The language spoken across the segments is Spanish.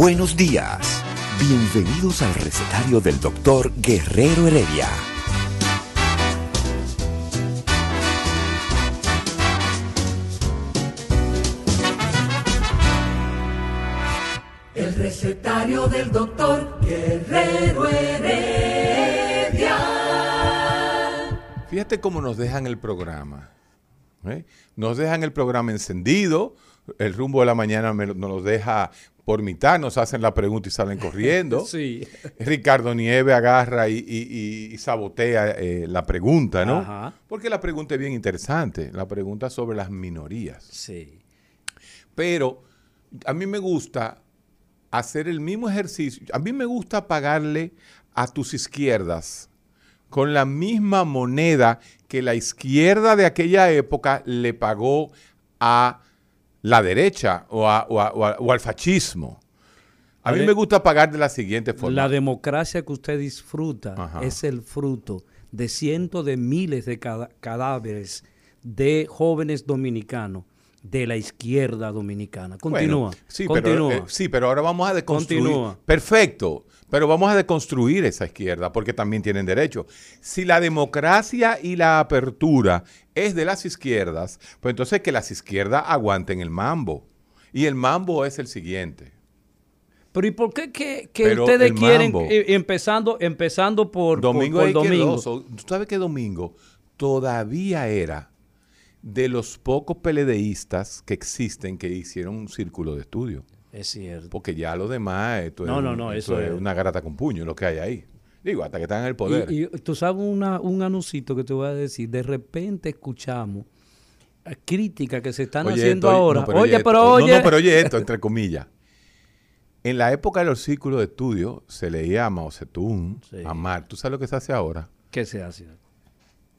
Buenos días. Bienvenidos al recetario del doctor Guerrero Heredia. El recetario del doctor Guerrero Heredia. Fíjate cómo nos dejan el programa. ¿eh? Nos dejan el programa encendido. El rumbo de la mañana me nos lo deja por mitad, nos hacen la pregunta y salen corriendo. Sí. Ricardo Nieve agarra y- y sabotea eh, la pregunta, ¿no? Ajá. Porque la pregunta es bien interesante, la pregunta sobre las minorías. Sí. Pero a mí me gusta hacer el mismo ejercicio. A mí me gusta pagarle a tus izquierdas con la misma moneda que la izquierda de aquella época le pagó a la derecha o, a- o a- o a- o al fascismo. A mí me gusta pagar de la siguiente forma. La democracia que usted disfruta Ajá. es el fruto de cientos de miles de cadáveres de jóvenes dominicanos de la izquierda dominicana. Continúa. Bueno, sí, continúa. Pero, eh, sí, pero ahora vamos a deconstruir. Continúa. Perfecto. Pero vamos a deconstruir esa izquierda porque también tienen derecho. Si la democracia y la apertura es de las izquierdas, pues entonces que las izquierdas aguanten el mambo. Y el mambo es el siguiente. Pero ¿y por qué que, ustedes quieren, eh, empezando, empezando por, Domingo por domingo? ¿Tú sabes que Domingo todavía era de los pocos peledeístas que existen que hicieron un círculo de estudio? Es cierto. Porque ya lo demás, esto No, es, no, no, esto eso es es- una garata con puño, lo que hay ahí. Digo, hasta que están en el poder. Y, y tú sabes una- un anuncito que te voy a decir. De repente escuchamos eh, críticas que se están Oye, haciendo esto, ahora. no, oye, pero no, oye. No, pero oye esto, entre comillas. En la época de los círculos de estudio se leía a Mao Zedong, Sí. a Marx. ¿Tú sabes lo que se hace ahora? ¿Qué se hace?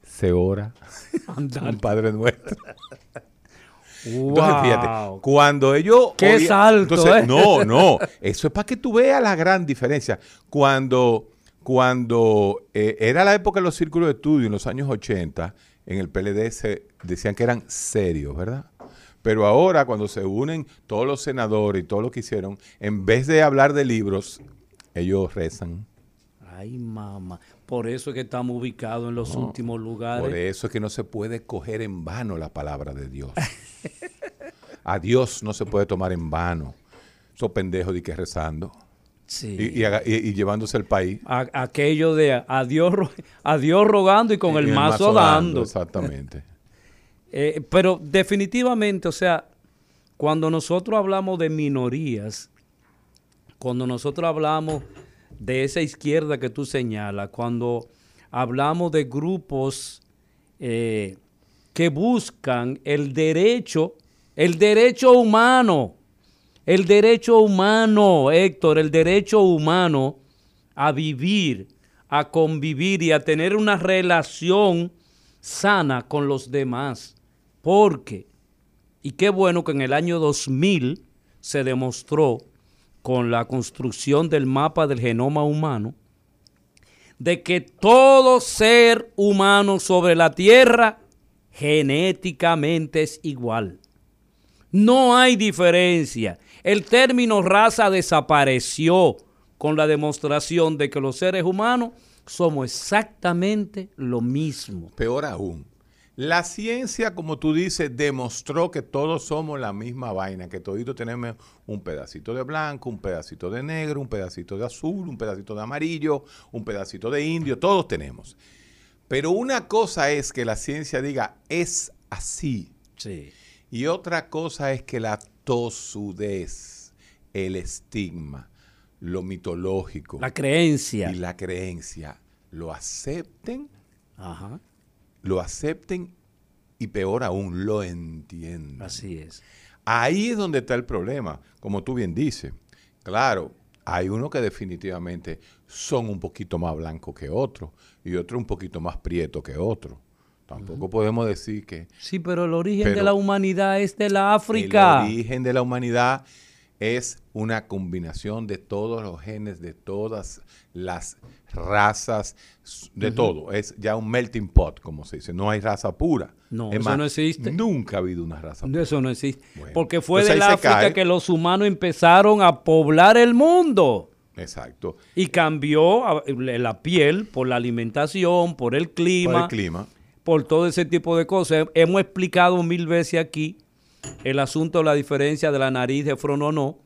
Se ora. Andar. Un Padre Nuestro. Wow. Entonces, fíjate, cuando ellos... ¡Qué salto, entonces, eh! No, no, eso es para que tú veas la gran diferencia. Cuando, cuando eh, era la época de los círculos de estudio, en los años 80, en el PLD se decían que eran serios, ¿verdad? Pero ahora, cuando se unen todos los senadores y todo lo que hicieron, en vez de hablar de libros, ellos rezan. Ay, mamá. Por eso es que estamos ubicados en los últimos lugares. Por eso es que no se puede coger en vano la palabra de Dios. A Dios no se puede tomar en vano. Esos pendejos de que rezando Sí. y, y haga- y- y llevándose el país. A- aquello de a Dios, a Dios rogando y con el, Y mazo, dando. Exactamente. Eh, pero definitivamente, o sea, cuando nosotros hablamos de minorías, cuando nosotros hablamos de esa izquierda que tú señalas, cuando hablamos de grupos eh, que buscan el derecho, el derecho humano, el derecho humano, Héctor, el derecho humano a vivir, a convivir y a tener una relación sana con los demás. Porque, y qué bueno que en el año 2000 se demostró con la construcción del mapa del genoma humano, de que todo ser humano sobre la Tierra genéticamente es igual. No hay diferencia. El término raza desapareció con la demostración de que los seres humanos somos exactamente lo mismo. Peor aún, la ciencia, como tú dices, demostró que todos somos la misma vaina, que toditos tenemos un pedacito de blanco, un pedacito de negro, un pedacito de azul, un pedacito de amarillo, un pedacito de indio, todos tenemos. Pero una cosa es que la ciencia diga, es así. Sí. Y otra cosa es que la tosudez, el estigma, lo mitológico La creencia. y la creencia lo acepten Ajá, lo acepten y peor aún, lo entiendan. así es. Ahí es donde está el problema, como tú bien dices. Claro, hay unos que definitivamente son un poquito más blancos que otros y otros un poquito más prieto que otros. Tampoco podemos decir que Sí, pero el origen de la humanidad es de la África. el origen de la humanidad es una combinación de todos los genes, de todas las razas, de todo. Es ya un melting pot, como se dice. No hay raza pura. No, Es eso no existe. Nunca ha habido una raza pura. Eso no existe. Bueno, Porque fue ahí se África cae. que los humanos empezaron a poblar el mundo. Exacto. Y cambió la piel por la alimentación, por el Por clima, el clima. por todo ese tipo de cosas. Hemos explicado mil veces aquí el asunto de la diferencia de la nariz de Frononó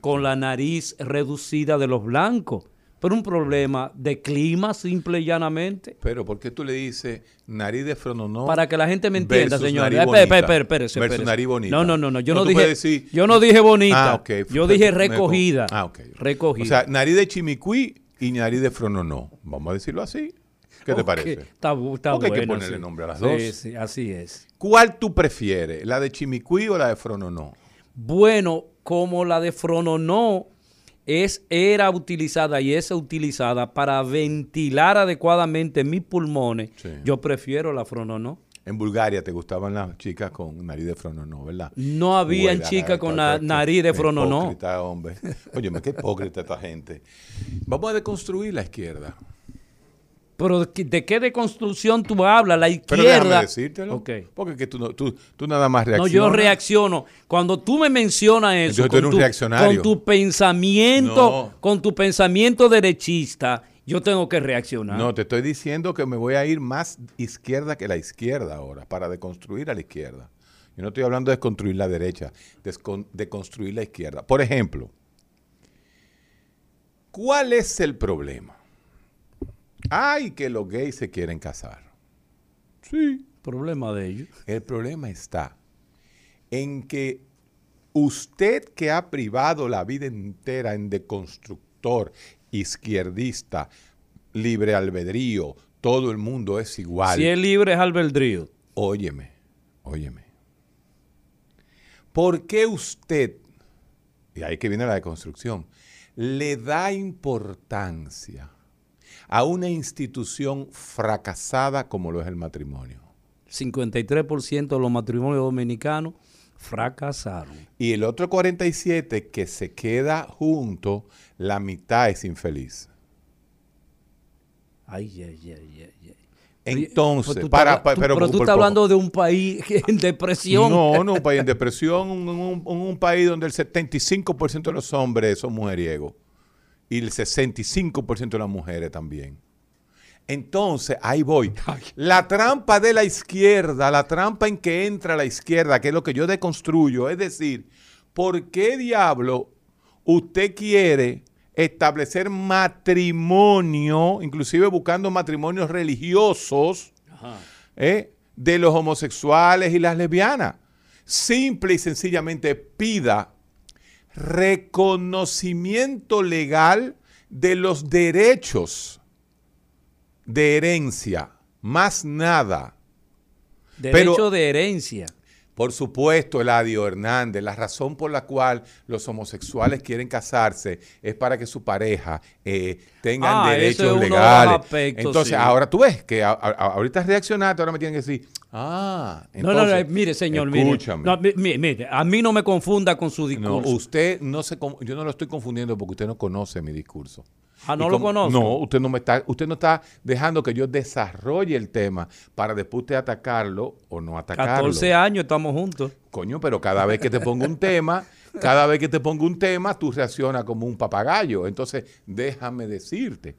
con la nariz reducida de los blancos. Pero un problema de clima, simple y llanamente. Pero ¿por qué tú le dices nariz de frononó? Para que la gente me entienda, señor. Versus espérese. nariz bonita. No, no, no, no. Yo no, dije, decir- yo no dije bonita. Ah. Yo dije recogida. Ah, ok. Recogida. O sea, nariz de chimicuí y nariz de frononó. Vamos a decirlo así. ¿Qué te parece? Está, está Porque hay que bueno, ponerle sí. nombre a las Sí, dos. sí, así es. ¿Cuál tú prefieres? ¿La de chimicuí o la de frononó? Bueno, como la de Frononó es, era utilizada y es utilizada para ventilar adecuadamente mis pulmones, Sí. yo prefiero la Frononó. En Bulgaria te gustaban las chicas con nariz de frononó, ¿verdad? No habían chicas con nariz de qué frononó. Hipócrita, hombre. Óyeme, qué hipócrita esta gente. Vamos a deconstruir la izquierda. Pero ¿de qué- ¿de qué deconstrucción tú hablas? La Pero déjame izquierda. decírtelo. Porque que tú, no- tú, tú nada más No, reaccionas. yo reacciono. Cuando tú me mencionas eso, Entonces tú eres un tu, reaccionario. con tu pensamiento, No. con tu pensamiento derechista, yo tengo que reaccionar. No, te estoy diciendo que me voy a ir más izquierda que la izquierda ahora, para deconstruir a la izquierda. Yo no estoy hablando de construir la derecha, de deconstruir la izquierda. Por ejemplo, ¿cuál es el problema? Ay, que los gays se quieren casar. Sí. Problema de ellos. El problema está en que usted que ha privado la vida entera en deconstructor, izquierdista, libre albedrío, todo el mundo es igual. Si es libre es albedrío. Óyeme, óyeme. ¿Por qué usted, y ahí que viene la deconstrucción, le da importancia a una institución fracasada como lo es el matrimonio? 53% de los matrimonios dominicanos fracasaron. Y el otro 47 que se queda junto, la mitad es infeliz. Ay, ay, ay, ay, ay. Entonces, Pero tú para, estás- pa- tú- pero, pero tú por estás poco. hablando de un país en depresión. No, no, un país en depresión, un- un país donde el 75% de los hombres son mujeriegos y el 65% de las mujeres también. Entonces, ahí voy. La trampa de la izquierda, la trampa en que entra la izquierda, que es lo que yo deconstruyo, es decir, ¿por qué diablo usted quiere establecer matrimonio, inclusive buscando matrimonios religiosos, ¿eh? de los homosexuales y las lesbianas? Simple y sencillamente pida reconocimiento legal de los derechos de herencia, más nada. Derecho pero- de herencia. Por supuesto, Eladio Hernández, la razón por la cual los homosexuales quieren casarse es para que su pareja eh, tengan Ah, ese es derechos uno de los legales. aspectos, Entonces, sí. ahora tú ves que a- a- ahorita reaccionaste, ahora me tienen que decir, ah, No, no, no, entonces, mire, señor, escúchame. mire. No, mi- mi- mire, a mí no me confunda con su No, discurso. usted no se, yo no lo estoy confundiendo porque usted no conoce mi discurso. Ah, no Y lo como- conozco. No, usted no me está, usted no está dejando que yo desarrolle el tema para después usted atacarlo o no atacarlo. 14 años estamos juntos. Coño, pero cada vez que te pongo un tema, cada vez que te pongo un tema, tú reaccionas como un papagayo. Entonces, déjame decirte.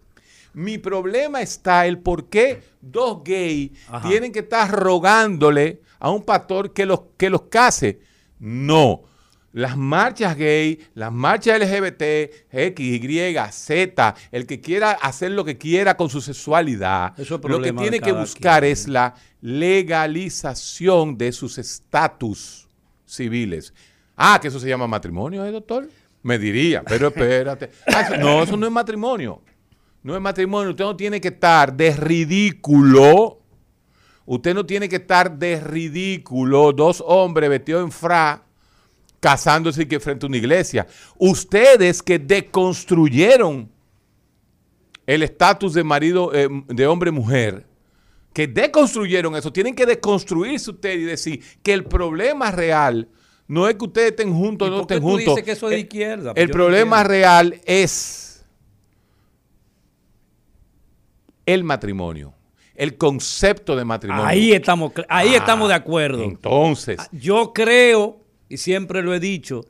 Mi problema está el por qué dos gays Ajá. tienen que estar rogándole a un pastor que los, que los case. No. Las marchas gay, las marchas LGBT, X, Y, Z, el que quiera hacer lo que quiera con su sexualidad, Eso es lo que tiene que buscar quien. es la legalización de sus estatus civiles. Ah, que eso se llama matrimonio, ¿eh, doctor? Me diría, pero espérate. Ah, eso- no, eso no es matrimonio. No es matrimonio. Usted no tiene que estar de ridículo Usted no tiene que estar de ridículo, dos hombres vestidos en fra, casándose que frente a una iglesia. Ustedes que deconstruyeron el estatus de marido, eh, de hombre-mujer, que deconstruyeron eso, tienen que deconstruirse ustedes y decir que el problema real no es que ustedes estén juntos o ¿Y no estén juntos. que eso es de El- izquierda? El no problema entiendo. real es el matrimonio, el concepto de matrimonio. Ahí estamos, ahí Ah, estamos de acuerdo. Entonces, Yo creo, y siempre lo he dicho,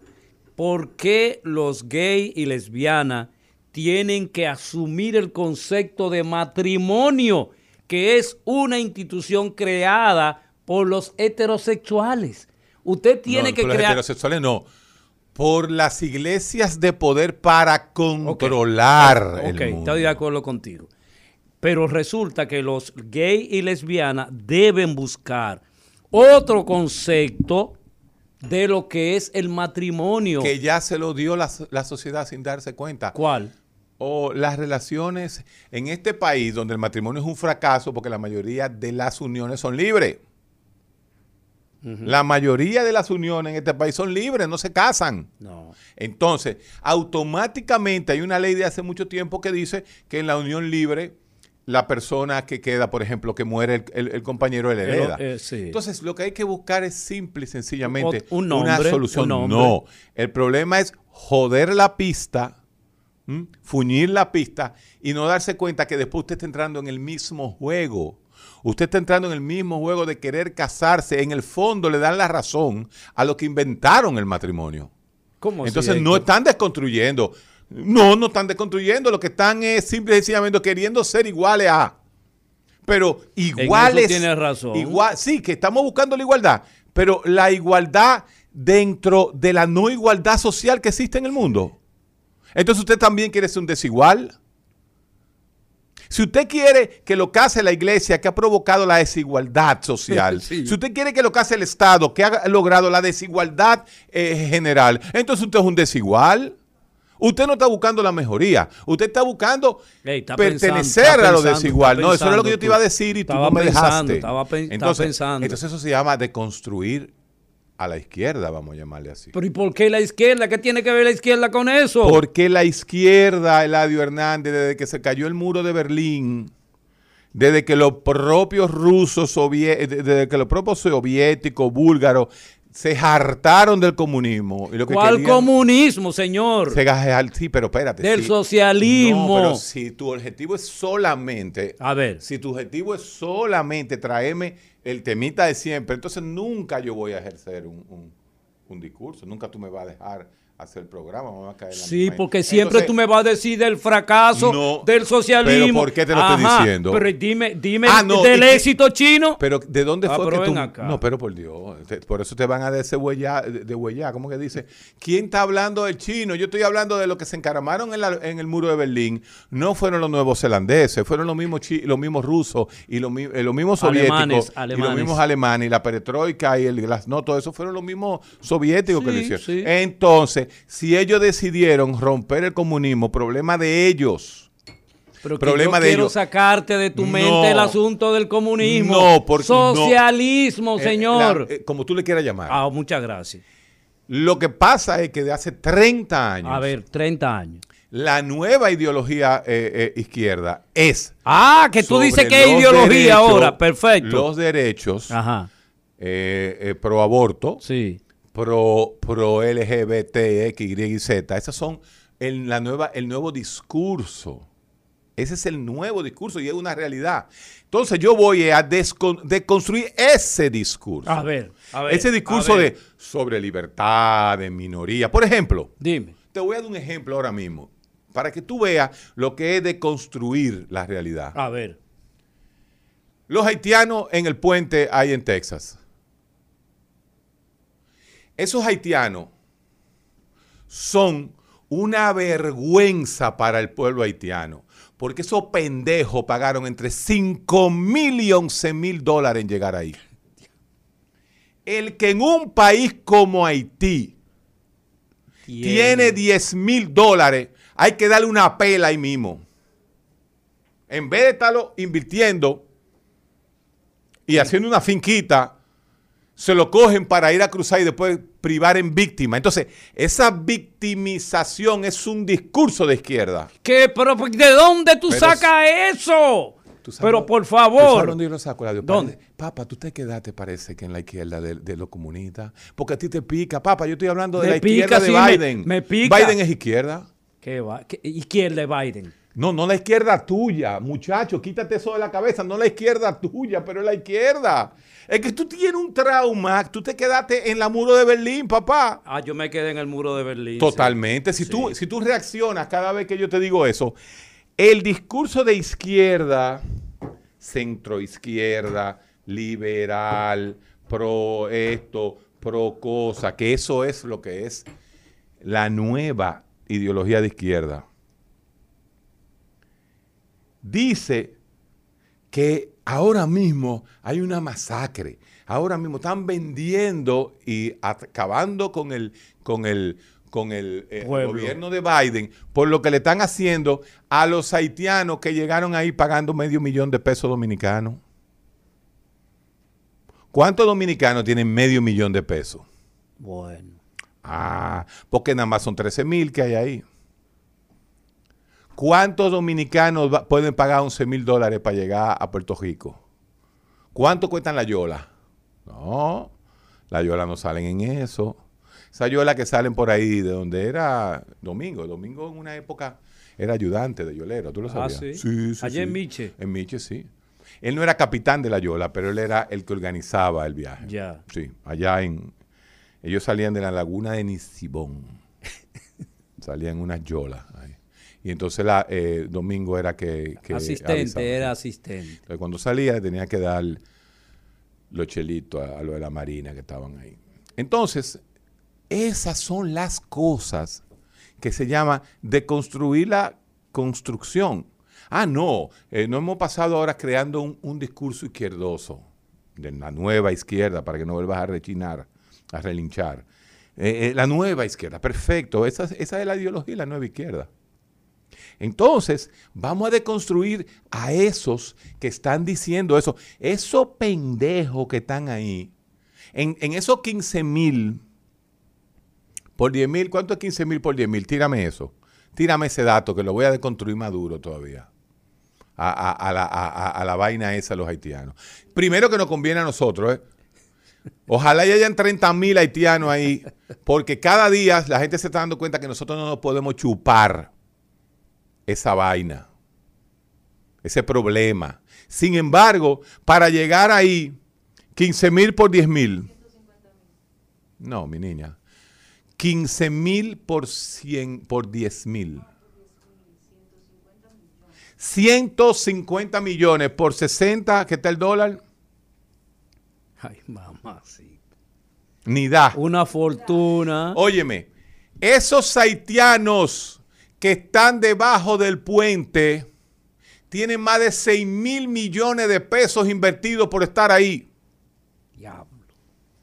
¿por qué los gays y lesbianas tienen que asumir el concepto de matrimonio, que es una institución creada por los heterosexuales? Usted tiene no, que por los crear... heterosexuales no. Por las iglesias de poder para controlar el Ok, mundo. estoy de acuerdo contigo. Pero resulta que los gays y lesbianas deben buscar otro concepto de lo que es el matrimonio. Que ya se lo dio la, la sociedad sin darse cuenta. ¿Cuál? O las relaciones en este país donde el matrimonio es un fracaso porque la mayoría de las uniones son libres. La mayoría de las uniones en este país son libres, no se casan. No. Entonces, automáticamente hay una ley de hace mucho tiempo que dice que en la unión libre la persona que queda, por ejemplo, que muere el, el- el compañero, él hereda. eh, sí. Entonces, lo que hay que buscar es simple y sencillamente Un una nombre, solución. un. No, el problema es joder la pista, ¿m? fuñir la pista y no darse cuenta que después usted está entrando en el mismo juego. Usted está entrando en el mismo juego de querer casarse. En el fondo le dan la razón a lo que inventaron el matrimonio. ¿Cómo así, Entonces no están desconstruyendo. No, no están desconstruyendo. Lo que están es simple y sencillamente queriendo ser iguales a. Pero iguales. tienes razón. Igual, sí, que estamos buscando la igualdad. Pero la igualdad dentro de la no igualdad social que existe en el mundo. Entonces usted también quiere ser un desigual. Si usted quiere que lo case la iglesia que ha provocado la desigualdad social, Sí. si usted quiere que lo case el Estado que ha logrado la desigualdad eh, general, entonces usted es un desigual. Usted no está buscando la mejoría, usted está buscando está pertenecer pensando, está a lo pensando, desigual. No, eso era lo que yo te iba a decir y tú no me dejaste. estaba pen- estaba entonces, pensando. entonces eso se llama deconstruir a la izquierda, vamos a llamarle así. Pero ¿y por qué la izquierda? ¿Qué tiene que ver la izquierda con eso? Porque la izquierda, Eladio Hernández, desde que se cayó el muro de Berlín, desde que los propios rusos, desde que los propios soviéticos, búlgaros, se hartaron del comunismo. Y lo que ¿Cuál querían- comunismo, señor? se sí, pero espérate. Del sí. socialismo. No, pero si tu objetivo es solamente A ver. si tu objetivo es solamente traerme el temita de siempre, entonces nunca yo voy a ejercer un, un- un discurso, nunca tú me vas a dejar hacer el programa, me va a caer en la Sí, porque siempre Entonces, tú me vas a decir del fracaso No, del socialismo. pero ¿por qué te lo estoy diciendo? Pero dime, dime Ah, no, del éxito chino. Pero ¿de dónde Ah, fue que tú? acá. No, pero por Dios, te- por eso te van a deshuellar, de, de ¿cómo que dice? ¿Quién está hablando del chino? Yo estoy hablando de lo que se encaramaron en, la- en el muro de Berlín. No fueron los nuevos zelandeses, fueron los mismos chi- los mismos rusos y los, eh, los mismos soviéticos Alemanes, y los alemanes. mismos alemanes y la perestroika y el glasnost, todo eso fueron los mismos soviéticos que lo hicieron. sí. Entonces, si ellos decidieron romper el comunismo, problema de ellos. Pero que problema yo de quiero ellos. sacarte de tu No. mente el asunto del comunismo. No, porque no. Socialismo, Eh, señor. la- eh, como tú le quieras llamar. ah, muchas gracias. Lo que pasa es que de hace 30 años, A ver, 30 años. la nueva ideología eh, izquierda es. Ah, que tú dices que es ideología derechos- ahora. Perfecto. Los derechos Ajá. pro aborto, Sí. Pro, pro LGBT, X, Y Z. Esas son el, la nueva, el nuevo discurso. Ese es el nuevo discurso y es una realidad. Entonces yo voy a deconstruir ese discurso. A ver, a ver, ese discurso ver. de sobre libertad, de minoría. Por ejemplo, Dime. te voy a dar un ejemplo ahora mismo para que tú veas lo que es deconstruir la realidad. A ver. Los haitianos en el puente ahí en Texas. Esos haitianos son una vergüenza para el pueblo haitiano, porque esos pendejos pagaron entre 5 mil y 11 mil dólares en llegar ahí. El que en un país como Haití tiene 10 mil dólares, hay que darle una pela ahí mismo. En vez de estarlo invirtiendo y haciendo una finquita, se lo cogen para ir a cruzar y después privar en víctima. Entonces, esa victimización es un discurso de izquierda. ¿Qué? ¿Pero pues, de dónde tú sacas eso? ¿Tú sabes Pero por ¿Tú sabes favor. dónde yo lo saco, Eladio? ¿Dónde? Parece- Papá, tú te quedaste, parece que en la izquierda de, de los comunistas. Porque a ti te pica. Papá, yo estoy hablando de Me la izquierda de sí, me- Biden. me pica. Biden es izquierda. ¿Qué va? ¿Qué- Izquierda de Biden. No, no la izquierda tuya, muchacho, quítate eso de la cabeza, no la izquierda tuya, pero la izquierda. Es que tú tienes un trauma, tú te quedaste en la muro de Berlín, papá. Ah, yo me quedé en el muro de Berlín. sí. Totalmente. Si, tú, si tú reaccionas cada vez que yo te digo eso, el discurso de izquierda, centroizquierda, liberal, pro esto, pro cosa, que eso es lo que es la nueva ideología de izquierda. Dice que ahora mismo hay una masacre. Ahora mismo están vendiendo y acabando con el, con el, con el eh, gobierno de Biden por lo que le están haciendo a los haitianos que llegaron ahí pagando medio millón de pesos dominicanos. ¿Cuántos dominicanos tienen medio millón de pesos? Bueno. Ah, porque nada más son 13 mil que hay ahí. ¿Cuántos dominicanos va- pueden pagar 11 mil dólares para llegar a Puerto Rico? ¿Cuánto cuestan la yola? No, la yola no salen en eso. Esa yola que salen por ahí de donde era Domingo. Domingo en una época era ayudante de yolero, ¿tú lo Ah, sabías? ¿sí? Allá en Miche. En Miche, sí. Él no era capitán de la yola, pero él era el que organizaba el viaje. Ya. Sí, allá en... Ellos salían de la laguna de Nisibón. salían unas yolas ahí. Y entonces la, eh, Domingo era que... que asistente, avisaba. era asistente. Entonces, cuando salía tenía que dar los chelitos a, a lo de la marina que estaban ahí. Entonces, esas son las cosas que se llama deconstruir la construcción. Ah, no, eh, no hemos pasado ahora creando un, un discurso izquierdoso de la nueva izquierda para que no vuelvas a rechinar, a relinchar. Eh, eh, la nueva izquierda, perfecto, esa, esa es la ideología de la nueva izquierda. Entonces, vamos a deconstruir a esos que están diciendo eso. Esos pendejos que están ahí, en, esos 15 mil por 10 mil, ¿cuánto es 15 mil por 10 mil? Tírame eso. Tírame ese dato que lo voy a deconstruir más duro todavía. A, la, a- vaina esa, los haitianos. Primero que nos conviene a nosotros, ¿eh? Ojalá y hayan 30 mil haitianos ahí, porque cada día la gente se está dando cuenta que nosotros no nos podemos chupar esa vaina, ese problema. Sin embargo, para llegar ahí, 15 mil por 10 mil. No, mi niña. 15 mil por, 100, por 10 mil. 150 millones por 60, ¿qué tal el dólar? Ay, mamá, sí. Ni da. Una fortuna. Óyeme, esos haitianos que están debajo del puente tienen más de 6 mil millones de pesos invertidos por estar ahí. Diablo.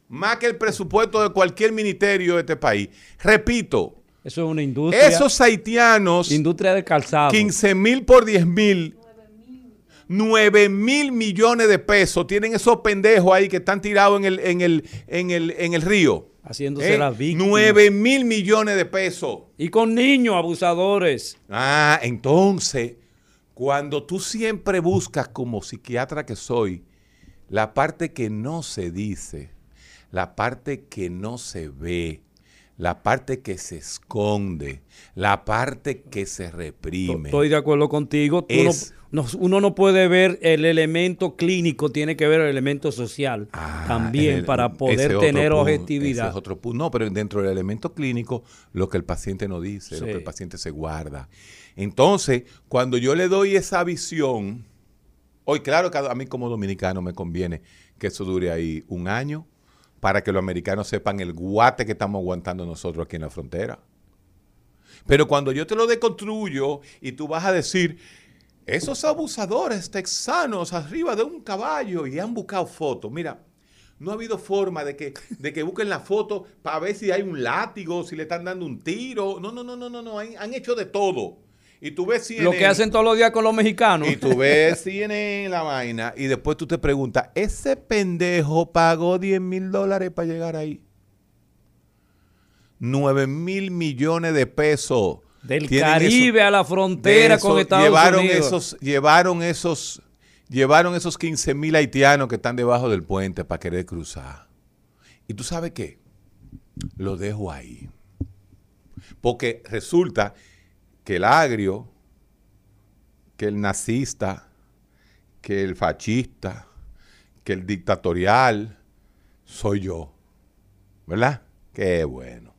Más que el presupuesto de cualquier ministerio de este país. Repito, Eso es una industria. esos haitianos, industria de calzado. 15 mil por 10 mil, 9 mil millones de pesos tienen esos pendejos ahí que están tirados en el, en el, en el, en el río. Haciéndose ¿Eh? las víctimas. 9 mil millones de pesos. Y con niños abusadores. Ah, entonces, cuando tú siempre buscas como psiquiatra que soy, la parte que no se dice, la parte que no se ve, la parte que se esconde, la parte que se reprime. Estoy de acuerdo contigo. No- uno no puede ver el elemento clínico, tiene que ver el elemento social Ah, también el- para poder tener punto, objetividad. ese es otro punto. No, pero dentro del elemento clínico, lo que el paciente no dice, lo que el paciente se guarda. Entonces, cuando yo le doy esa visión, hoy claro que a mí como dominicano me conviene que eso dure ahí un año para que los americanos sepan el guate que estamos aguantando nosotros aquí en la frontera. Pero cuando yo te lo deconstruyo y tú vas a decir, esos abusadores texanos arriba de un caballo y han buscado fotos, mira, no ha habido forma de que, de que busquen la foto para ver si hay un látigo, si le están dando un tiro. No, no, no, no, no, no, han, han hecho de todo. Y tú ves CNN. Lo que hacen todos los días con los mexicanos. Y tú ves CNN en la vaina y después tú te preguntas, ¿ese pendejo pagó 10 mil dólares para llegar ahí? 9 mil millones de pesos. Del Caribe eso- a la frontera con Estados llevaron Unidos. Esos, llevaron esos, llevaron esos 15 mil haitianos que están debajo del puente para querer cruzar. ¿Y tú sabes qué? Lo dejo ahí. Porque resulta que el agrio, que el nazista, que el fascista, que el dictatorial, soy yo. ¿Verdad? Qué bueno.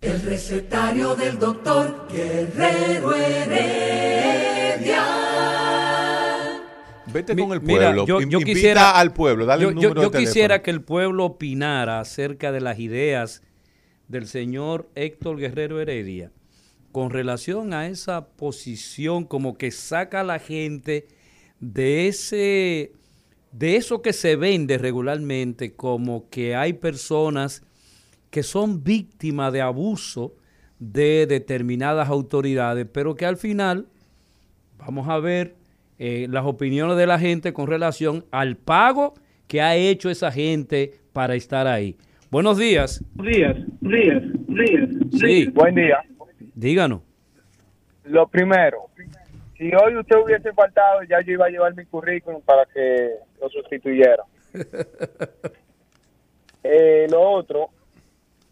El recetario del doctor Guerrero Heredia. Vete Mi- con el mira, pueblo. yo- in- yo invita quisiera- al pueblo, dale yo, número yo de quisiera teléfono. que el pueblo opinara acerca de las ideas del señor Héctor Guerrero Heredia con relación a esa posición como que saca a la gente de ese de eso que se vende regularmente como que hay personas que son víctimas de abuso de determinadas autoridades, pero que al final vamos a ver eh, las opiniones de la gente con relación al pago que ha hecho esa gente para estar ahí. Buenos días. días, días, días. Sí, Buen día. Díganos. Lo primero, si hoy usted hubiese faltado, ya yo iba a llevar mi currículum para que lo sustituyera. Eh, lo otro,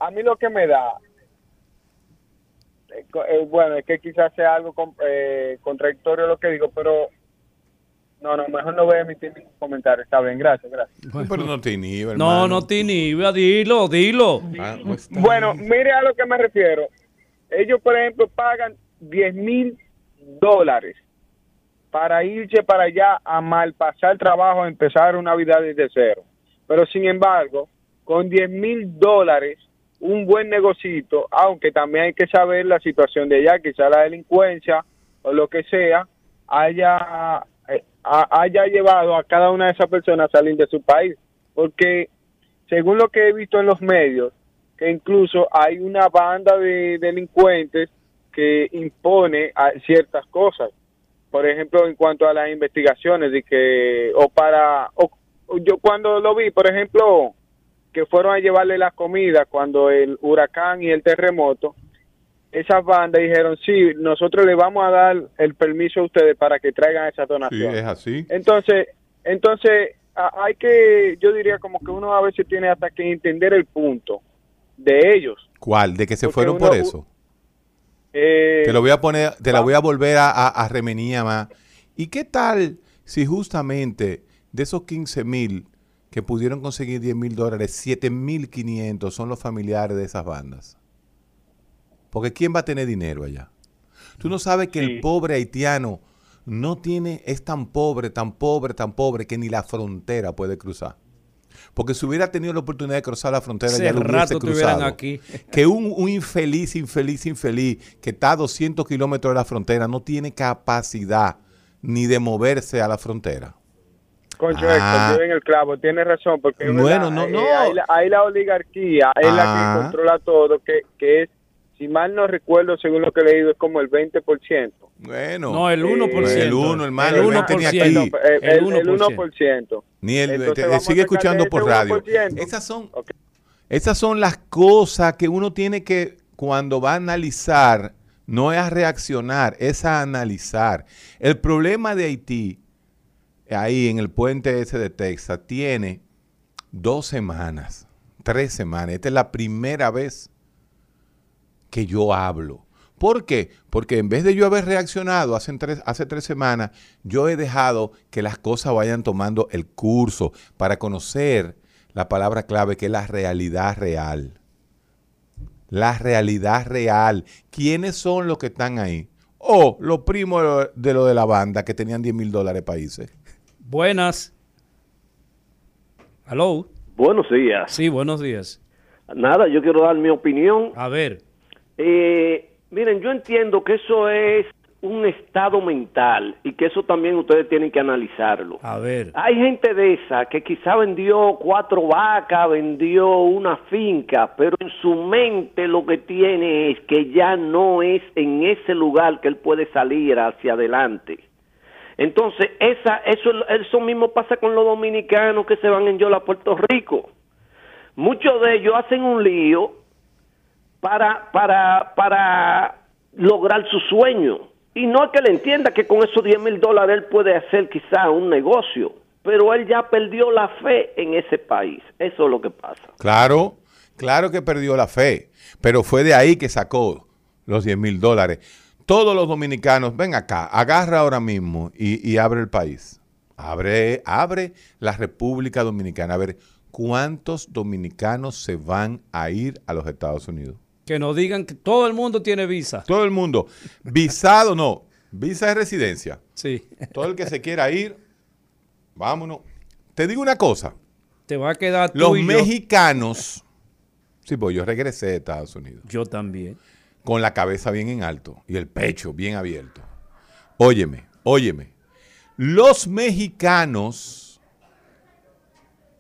a mí lo que me da, eh, eh, bueno, es que quizás sea algo con- eh, contradictorio lo que digo, pero no, no, mejor no voy a emitir ningún comentario. Está bien, gracias, gracias. Pero no te inhibe, No, hermano. no te inhibe, dilo, dilo. Ah, Bueno, mire a lo que me refiero. Ellos, por ejemplo, pagan 10 mil dólares para irse para allá a malpasar trabajo, a empezar una vida desde cero. Pero sin embargo, con 10 mil dólares, un buen negocito, aunque también hay que saber la situación de allá, quizá la delincuencia o lo que sea, haya, eh, ha- haya llevado a cada una de esas personas a salir de su país. Porque según lo que he visto en los medios, que incluso hay una banda de delincuentes que impone a ciertas cosas. Por ejemplo, en cuanto a las investigaciones, de que, o para, o- yo cuando lo vi, por ejemplo, que fueron a llevarle la comida cuando el huracán y el terremoto, esas bandas dijeron, sí, nosotros le vamos a dar el permiso a ustedes para que traigan esas Sí, donaciones. es así. Entonces, entonces hay que, yo diría como que uno a veces tiene hasta que entender el punto de ellos. ¿Cuál? ¿De que se Porque fueron uno- por eso? Eh, Te lo voy a poner, te la voy a volver a, a, a remenía más. ¿Y qué tal si justamente de esos 15 mil que pudieron conseguir 10 mil dólares, 7 mil 500 son los familiares de esas bandas? Porque ¿quién va a tener dinero allá? Tú no sabes que el pobre haitiano no tiene, es tan pobre, tan pobre, tan pobre que ni la frontera puede cruzar. Porque si hubiera tenido la oportunidad de cruzar la frontera, Hace ya lo hubiese rato cruzado. aquí. Que un, un infeliz, infeliz, infeliz, que está a 200 kilómetros de la frontera, no tiene capacidad ni de moverse a la frontera. Concho Ah. Héctor, en el clavo, tiene razón, porque Bueno, verdad, no, eh, no. Hay, la, hay la oligarquía, es la que controla todo, que, que es, si mal no recuerdo, según lo que he leído, es como el 20%. Bueno. No, el 1%. El uno, hermano, El el 1%. tenía aquí. Perdón, eh, El el, el 1%. 1%. Ni el, Entonces te- a sigue escuchando por radio. 1%. Esas son, Ok. esas son las cosas que uno tiene que, cuando va a analizar, no es a reaccionar, es a analizar. El problema de Haití, ahí en el puente ese de Texas, tiene dos semanas, tres semanas. Esta es la primera vez que yo hablo. ¿Por qué? Porque en vez de yo haber reaccionado hace tres, hace tres semanas, yo he dejado que las cosas vayan tomando el curso para conocer la palabra clave que es la realidad real. La realidad real. ¿Quiénes son los que están ahí? O los primos de lo- de lo de la banda que tenían 10 mil dólares países. Buenas. Hello. Buenos días. Sí, buenos días. Nada, yo quiero dar mi opinión. A ver. Eh, miren, yo entiendo que eso es un estado mental y que eso también ustedes tienen que analizarlo. A ver. Hay gente de esa que quizá vendió cuatro vacas, vendió una finca, pero en su mente lo que tiene es que ya no es en ese lugar que él puede salir hacia adelante. Entonces, esa, eso, eso mismo pasa con los dominicanos que se van en Yola a Puerto Rico. Muchos de ellos hacen un lío para, para, para lograr su sueño. Y no es que le entienda que con esos 10 mil dólares él puede hacer quizá un negocio, pero él ya perdió la fe en ese país. Eso es lo que pasa. Claro, claro que perdió la fe, pero fue de ahí que sacó los 10 mil dólares. Todos los dominicanos, ven acá, agarra ahora mismo y, y abre el país. Abre, abre la República Dominicana. A ver, ¿cuántos dominicanos se van a ir a los Estados Unidos? Que nos digan que todo el mundo tiene visa. Todo el mundo. Visado no. Visa de residencia. Sí. Todo el que se quiera ir, vámonos. Te digo una cosa. Te va a quedar tú Los y yo. mexicanos. Sí, pues yo regresé de Estados Unidos. Yo también. Con la cabeza bien en alto y el pecho bien abierto. Óyeme, óyeme. Los mexicanos,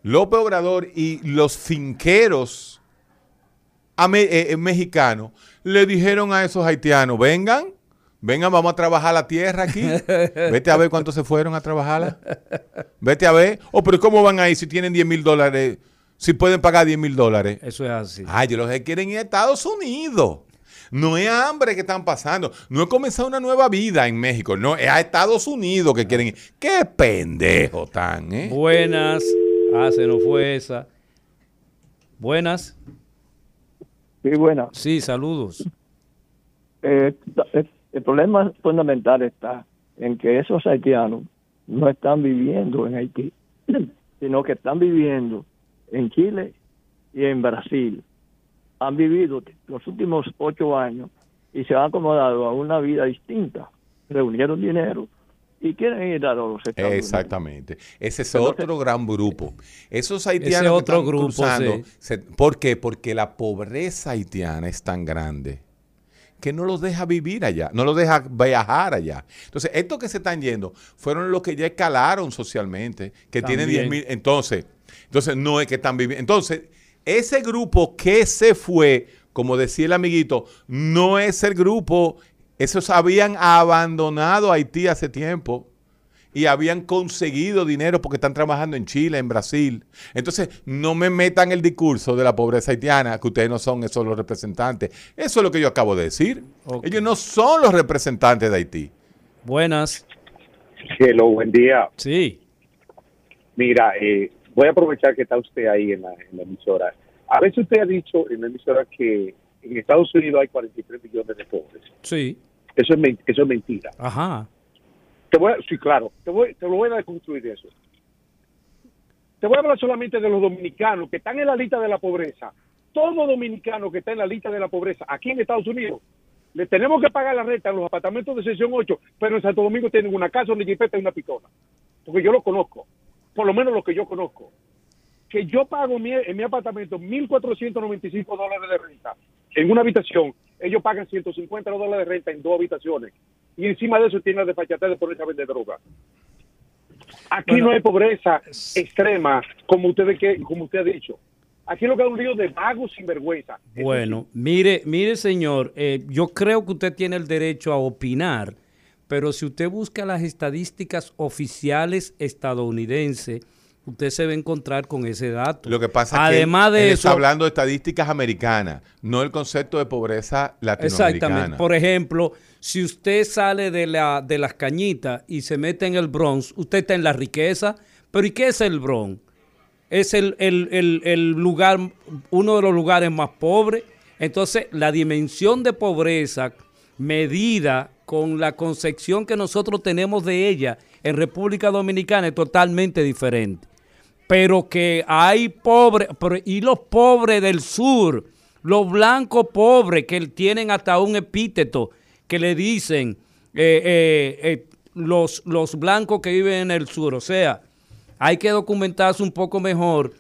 López Obrador y los finqueros ame- eh, eh, mexicanos le dijeron a esos haitianos, vengan, vengan, vamos a trabajar la tierra aquí. Vete a ver cuántos se fueron a trabajarla. Vete a ver. Oh, pero ¿cómo van a ir si tienen 10 mil dólares? Si pueden pagar 10 mil dólares. Eso es así. Ay, ellos los que quieren ir a Estados Unidos. No es hambre que están pasando. No es comenzar una nueva vida en México. No, es a Estados Unidos que quieren ir. Qué pendejo tan, ¿eh? Buenas. Ah, se nos fue esa. Buenas. Sí, bueno, Sí, saludos. eh, el, el problema fundamental está en que esos haitianos no están viviendo en Haití, sino que están viviendo en Chile y en Brasil. Han vivido los últimos ocho años y se han acomodado a una vida distinta. Reunieron dinero y quieren ir a los Estados Unidos. Exactamente. Ese es Entonces- otro gran grupo. Esos haitianos Ese que están grupo, cruzando, sí. se- ¿por qué? Porque la pobreza haitiana es tan grande que no los deja vivir allá, no los deja viajar allá. Entonces, estos que se están yendo fueron los que ya escalaron socialmente, que tienen También. 10 mil. Entonces, entonces, no es que están viviendo. Entonces, ese grupo que se fue, como decía el amiguito, no es el grupo, esos habían abandonado Haití hace tiempo y habían conseguido dinero porque están trabajando en Chile, en Brasil. Entonces, no me metan el discurso de la pobreza haitiana, que ustedes no son esos los representantes. Eso es lo que yo acabo de decir. Ellos no son los representantes de Haití. Buenas. Hello, buen día. Sí. Mira, eh, voy a aprovechar que está usted ahí en la, en la emisora. A veces usted ha dicho en la emisora que en Estados Unidos hay 43 millones de pobres. Sí. Eso es, eso es mentira. Ajá. Te voy a- sí, claro, te, voy, te lo voy a deconstruir eso. Te voy a hablar solamente de los dominicanos que están en la lista de la pobreza. Todo dominicano que está en la lista de la pobreza aquí en Estados Unidos, le tenemos que pagar la renta en los apartamentos de sección 8, pero en Santo Domingo tienen una casa, una jipeta y una picona. Porque yo lo conozco, por lo menos lo que yo conozco. Que yo pago mi- en mi apartamento 1.495 dólares de renta en una habitación, ellos pagan 150 dólares de renta en dos habitaciones. Y encima de eso tienen la desfachatez de ponerse a vender droga. Aquí Bueno, no hay pobreza extrema, como usted, que, como usted ha dicho. Aquí lo que hay un lío de vagos sin vergüenza. Bueno, mire, mire, señor, eh, yo creo que usted tiene el derecho a opinar, pero si usted busca las estadísticas oficiales estadounidenses, usted se va a encontrar con ese dato. Lo que pasa es Además que de él eso, está hablando de estadísticas americanas, no el concepto de pobreza latinoamericana. Exactamente. Por ejemplo, si usted sale de, la, de las cañitas y se mete en el Bronx, usted está en la riqueza. Pero ¿y qué es el Bronx? Es el, el- el- el lugar, uno de los lugares más pobres. Entonces, la dimensión de pobreza medida con la concepción que nosotros tenemos de ella en República Dominicana es totalmente diferente pero que hay pobres, y los pobres del sur, los blancos pobres que tienen hasta un epíteto que le dicen eh, eh, eh, los, los blancos que viven en el sur. O sea, hay que documentarse un poco mejor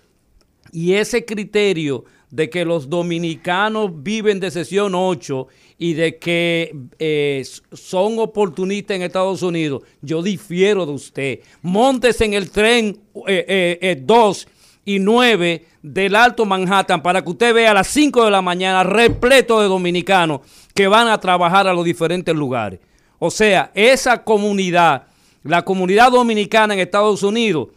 y ese criterio de que los dominicanos viven de sesión 8 y de que eh, son oportunistas en Estados Unidos, yo difiero de usted. Montes en el tren 2 eh, y 9 del Alto Manhattan para que usted vea a las 5 de la mañana repleto de dominicanos que van a trabajar a los diferentes lugares. O sea, esa comunidad, la comunidad dominicana en Estados Unidos,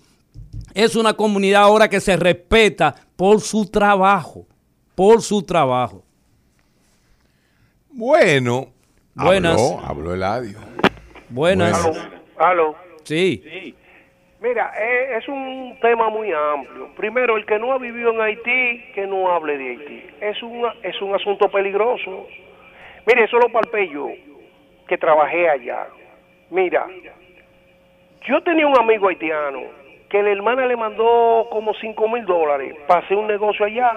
es una comunidad ahora que se respeta por su trabajo, por su trabajo. Bueno, Buenas. habló, habló Eladio. Buenas. Buenas. Aló. Sí. Mira, eh, es un tema muy amplio. Primero, el que no ha vivido en Haití, que no hable de Haití. Es un, es un asunto peligroso. Mire, eso lo palpé yo, que trabajé allá. Mira, yo tenía un amigo haitiano que la hermana le mandó como 5 mil dólares para hacer un negocio allá.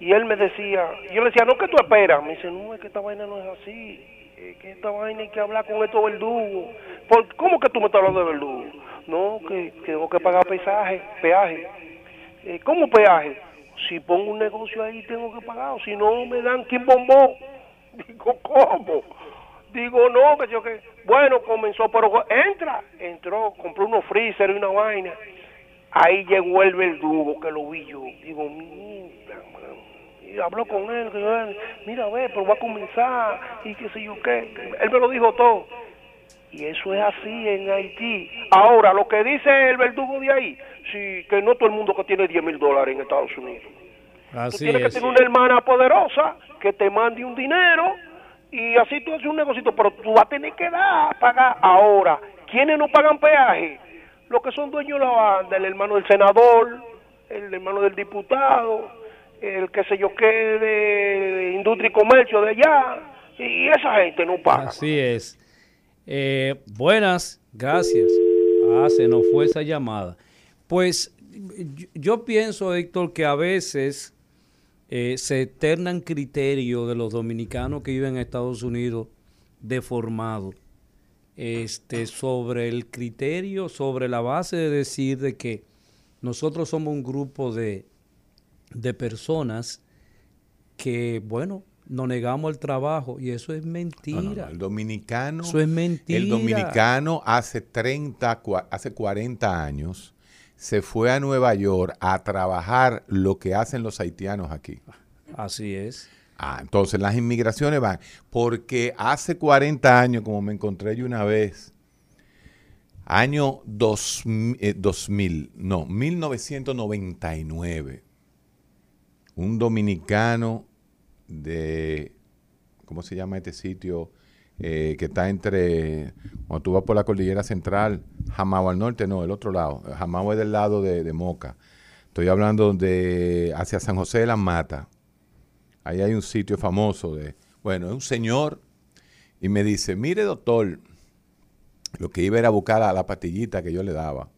Y él me decía, yo le decía, no, que tú esperas? Me dice, no, es que esta vaina no es así. Es que esta vaina hay que hablar con estos verdugos. ¿Por, ¿Cómo que tú me estás hablando de verdugos? No, que, tengo que pagar pesaje, peaje. Eh, ¿Cómo peaje? Si pongo un negocio ahí tengo que pagar, si no me dan quien bombó. Digo, ¿cómo? Digo, no, que yo que... Bueno, comenzó, pero entra. Entró, compró unos freezer y una vaina. Ahí llegó el verdugo, que lo vi yo. Digo, mira, man. Y habló con él, que yo, mira, ve, pero va a comenzar, y qué sé yo qué. Él me lo dijo todo. Y eso es así en Haití. Ahora, lo que dice el verdugo de ahí, sí, que no todo el mundo que tiene 10 mil dólares en Estados Unidos. Tú Así tienes que es. tener una hermana poderosa que te mande un dinero y así tú haces un negocito, pero tú vas a tener que dar, pagar. Ahora, ¿quiénes no pagan peaje? Los que son dueños de la banda, el hermano del senador, el hermano del diputado, el que sé yo qué de industria y comercio de allá, y esa gente no paga. Así es. Eh, buenas, gracias. Ah, se nos fue esa llamada. Pues yo, yo pienso, Héctor, que a veces eh, se eternan criterios de los dominicanos que viven en Estados Unidos deformados este, sobre el criterio, sobre la base de decir de que nosotros somos un grupo de, de personas que, bueno, nos negamos al trabajo y eso es mentira. No, no, no, El dominicano. Eso es mentira. El dominicano hace 30, cua- hace 40 años se fue a Nueva York a trabajar lo que hacen los haitianos aquí. Así es. Ah, entonces las inmigraciones van. Porque hace 40 años, como me encontré yo una vez, año dos mi- eh, 2000, no, 1999, un dominicano de, ¿cómo se llama este sitio? Eh, que está entre, cuando tú vas por la cordillera central, Jamao al norte, no, el otro lado. Jamao es del lado de, de Moca. Estoy hablando de hacia San José de las Matas. Ahí hay un sitio famoso de, bueno, es un señor y me dice, mire doctor, lo que iba era buscar a la pastillita que yo le daba.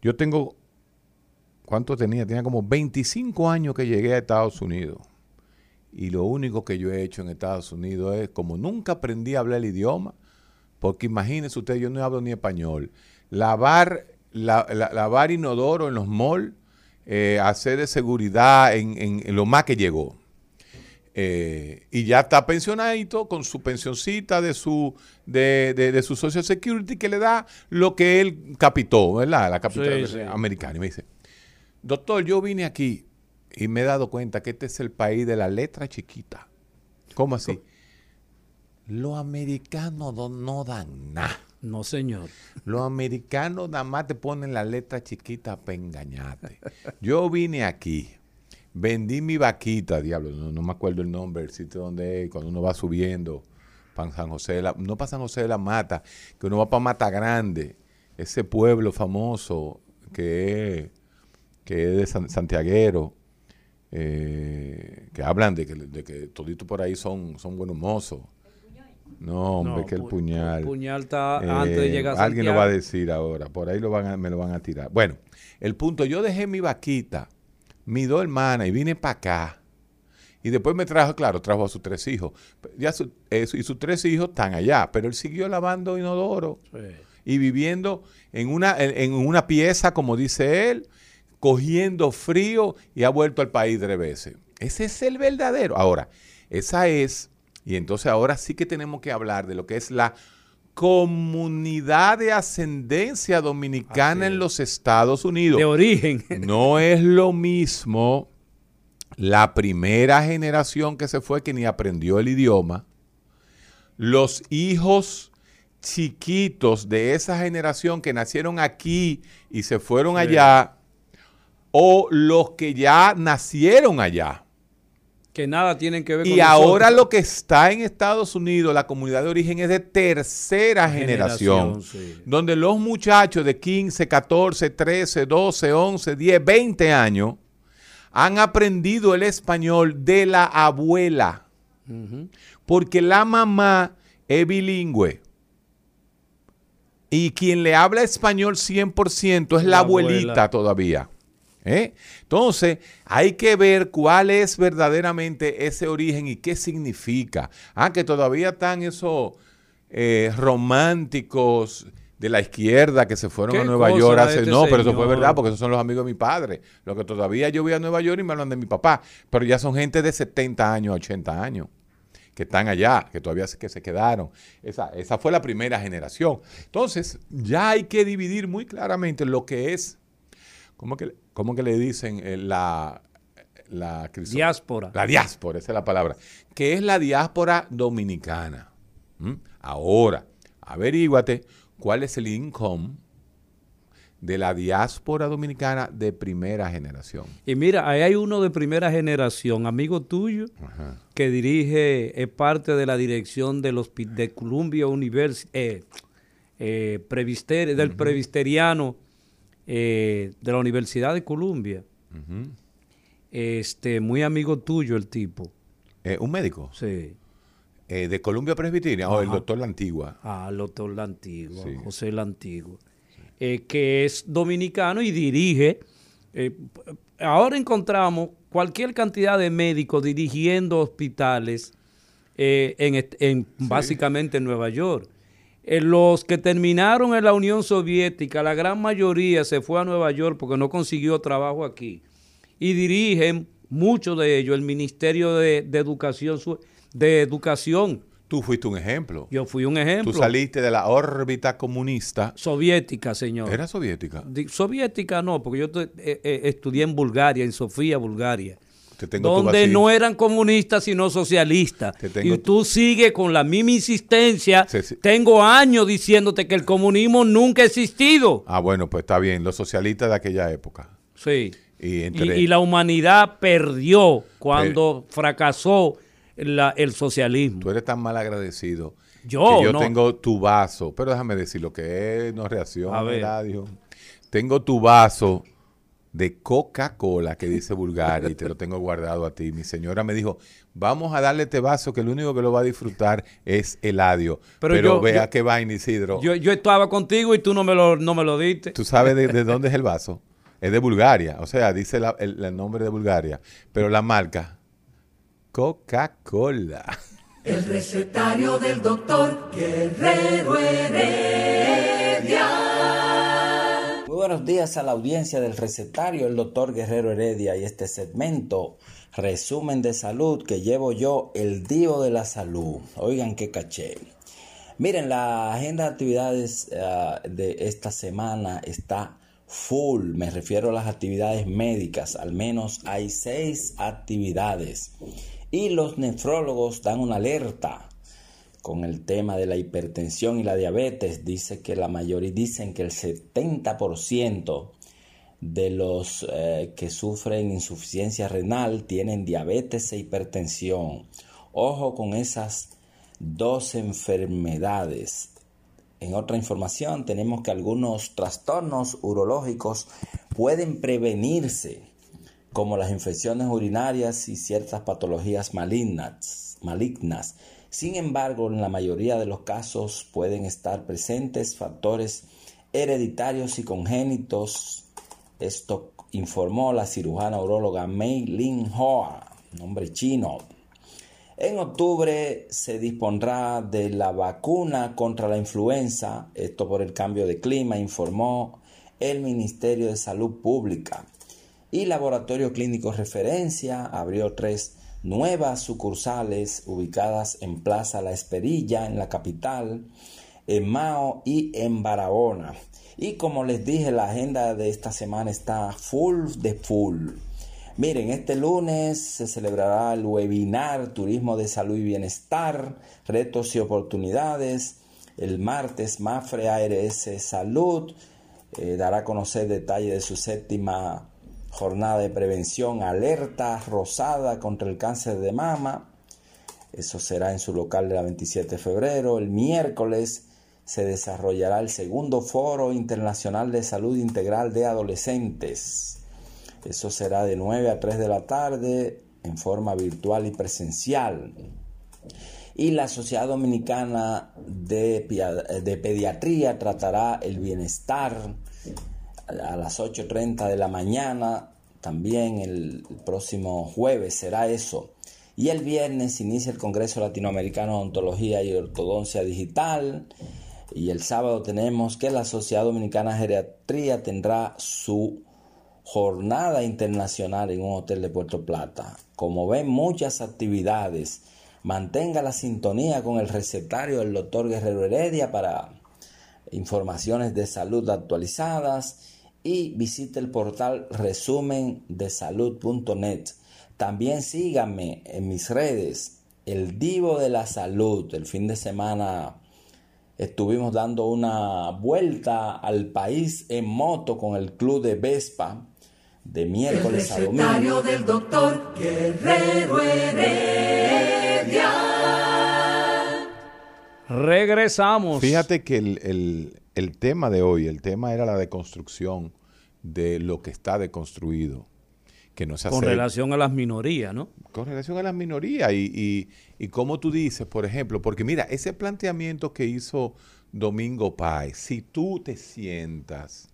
Yo tengo, ¿cuánto tenía? Tenía como 25 años que llegué a Estados Unidos. Y lo único que yo he hecho en Estados Unidos es, como nunca aprendí a hablar el idioma, porque imagínense usted, yo no hablo ni español, lavar, la- la- lavar inodoro en los malls, eh, hacer de seguridad en, en- en lo más que llegó. Eh, y ya está pensionadito con su pensioncita de su de, de- de su Social Security que le da lo que él capitó, ¿verdad? La capital Sí, sí. americana. Y me dice, doctor, yo vine aquí y me he dado cuenta que este es el país de la letra chiquita. ¿Cómo así? Los americanos no, no dan nada. No, señor. Los americanos nada más te ponen la letra chiquita para engañarte. Yo vine aquí, vendí mi vaquita, diablo, no, no me acuerdo el nombre, el sitio donde es, cuando uno va subiendo, para San José de la, no para San José de la Mata, que uno va para Mata Grande, ese pueblo famoso que es, que es de San- Santiaguero, eh, que hablan de que, de que toditos por ahí son, son buenos mozos. No, hombre, No, que el pu- puñal. el puñal está Eh, antes de llegar a Alguien lo va a decir ahora. Por ahí lo van a- me lo van a tirar. Bueno, el punto, yo dejé mi vaquita, mis dos hermanas, y vine para acá. Y después me trajo, claro, trajo a sus tres hijos. Ya su- eh, y sus tres hijos están allá, pero él siguió lavando inodoro y viviendo en una, en, en una pieza, como dice él, cogiendo frío y ha vuelto al país tres veces. Ese es el verdadero. Ahora, Esa es, y entonces ahora sí que tenemos que hablar de lo que es la comunidad de ascendencia dominicana en los Estados Unidos. De origen. No es lo mismo la primera generación que se fue que ni aprendió el idioma, los hijos chiquitos de esa generación que nacieron aquí y se fueron allá, o los que ya nacieron allá. Que nada tienen que ver Y con ahora nosotros. lo que está en Estados Unidos, la comunidad de origen es de tercera generación, Generación, sí. donde los muchachos de 15, 14, 13, 12, 11, 10, 20 años han aprendido el español de la abuela, porque la mamá es bilingüe. Y quien le habla español 100% es la, La abuelita abuela. todavía. ¿Eh? Entonces, hay que ver cuál es verdaderamente ese origen y qué significa. Ah, que todavía están esos eh, románticos de la izquierda que se fueron ¿Qué a Nueva York hace... este no, pero eso fue verdad, porque esos son los amigos de mi padre. Lo que todavía yo voy a Nueva York y me hablan de mi papá. Pero ya son gente de 70 años, 80 años que están allá, que todavía se, que se quedaron. Esa, esa fue la primera generación. Entonces, ya hay que dividir muy claramente lo que es, ¿cómo que, cómo que le dicen? Eh, la, la Diáspora. La diáspora, esa es la palabra. Que es la diáspora dominicana. ¿Mm? Ahora, averíguate cuál es el income de la diáspora dominicana de primera generación. Y mira, ahí hay uno de primera generación, amigo tuyo, que dirige, es parte de la dirección del hospi- de Columbia University, eh, eh, Previsteri- del Previsteriano eh, de la Universidad de Columbia. Este, muy amigo tuyo el tipo. Eh, ¿Un médico? Sí. Eh, ¿De Columbia Presbiteriana o el Ajá. doctor La Antigua? Ah, el doctor La Antigua, Sí. José La Antigua, eh, que es dominicano y dirige. eh, ahora encontramos cualquier cantidad de médicos dirigiendo hospitales eh, en, en básicamente en Nueva York. Eh, los que terminaron en la Unión Soviética, la gran mayoría se fue a Nueva York porque no consiguió trabajo aquí. Y dirigen, muchos de ellos, el Ministerio de, de Educación. De Educación. Tú fuiste un ejemplo. Yo fui un ejemplo. Tú saliste de la órbita comunista. Soviética, señor. ¿Era soviética? Soviética no, porque yo eh, eh, estudié en Bulgaria, en Sofía, Bulgaria. Te tengo tu Donde no eran comunistas sino socialistas. Y tú sigues con la misma insistencia. Sí, sí. Tengo años diciéndote que el comunismo nunca ha existido. Ah, bueno, pues está bien. Los socialistas de aquella época. Sí. Y, Y, entre, y la humanidad perdió cuando fracasó la- el socialismo. Tú eres tan mal agradecido. Yo, que yo no. tengo tu vaso. Pero déjame decir lo que es, no ver. radio. Tengo tu vaso de Coca-Cola que dice Bulgaria y te lo tengo guardado a ti. Mi señora me dijo, vamos a darle este vaso que el único que lo va a disfrutar es Eladio. Pero Pero, yo- vea yo- qué vaina, Isidro. Yo, yo estaba contigo y tú no me lo, no me lo diste. ¿Tú sabes de, de dónde es el vaso? Es de Bulgaria, o sea, dice la- el, el nombre de Bulgaria, pero la marca Coca-Cola. El recetario del doctor Guerrero Heredia. Buenos días a la audiencia del recetario, el doctor Guerrero Heredia y este segmento, resumen de salud que llevo yo, el Dio de la Salud. Oigan qué caché. Miren, la agenda de actividades ah, de esta semana está full, me refiero a las actividades médicas, al menos hay seis actividades. Y los nefrólogos dan una alerta con el tema de la hipertensión y la diabetes. Dice que la mayoría dicen que el 70% de los eh, que sufren insuficiencia renal tienen diabetes e hipertensión. Ojo con esas dos enfermedades. En otra información tenemos que algunos trastornos urológicos pueden prevenirse, como las infecciones urinarias y ciertas patologías malignas. malignas. Sin embargo, en la mayoría de los casos pueden estar presentes factores hereditarios y congénitos. Esto informó la cirujana uróloga Mei Lin Hoa, nombre chino. En octubre se dispondrá de la vacuna contra la influenza, esto por el cambio de clima, informó el Ministerio de Salud Pública. Y Laboratorio Clínico Referencia abrió tres nuevas sucursales ubicadas en Plaza La Esperilla, en la capital, en Mao y en Barahona. Y como les dije, la agenda de esta semana está full de full. Miren, este lunes se celebrará el webinar Turismo de Salud y Bienestar, Retos y Oportunidades. El martes, Mafre ARS Salud eh, dará a conocer detalles de su séptima jornada de prevención, alerta rosada contra el cáncer de mama. Eso será en su local de la 27 de febrero. El miércoles se desarrollará el segundo Foro Internacional de Salud Integral de Adolescentes. Eso será de 9 a 3 de la tarde en forma virtual y presencial. Y la Sociedad Dominicana de, de Pediatría tratará el bienestar a las 8.30 de la mañana. También el próximo jueves será eso. Y el viernes inicia el Congreso Latinoamericano de Ontología y Ortodoncia Digital. Y el sábado tenemos que la Sociedad Dominicana de Geriatría tendrá su jornada internacional en un hotel de Puerto Plata. Como ven, muchas actividades. Mantenga la sintonía con el recetario del doctor Guerrero Heredia para informaciones de salud actualizadas y visite el portal resumendesalud.net. También síganme en mis redes, el Divo de la Salud. El fin de semana estuvimos dando una vuelta al país en moto con el club de Vespa de miércoles a domingo. del doctor Guerrero Heredia. Regresamos. Fíjate que el, el- el tema de hoy, el tema era la deconstrucción de lo que está deconstruido. Que no se Con hace relación a las minorías, ¿no? con relación a las minorías y, y, y como tú dices, por ejemplo, porque mira, ese planteamiento que hizo Domingo Páez, si tú te sientas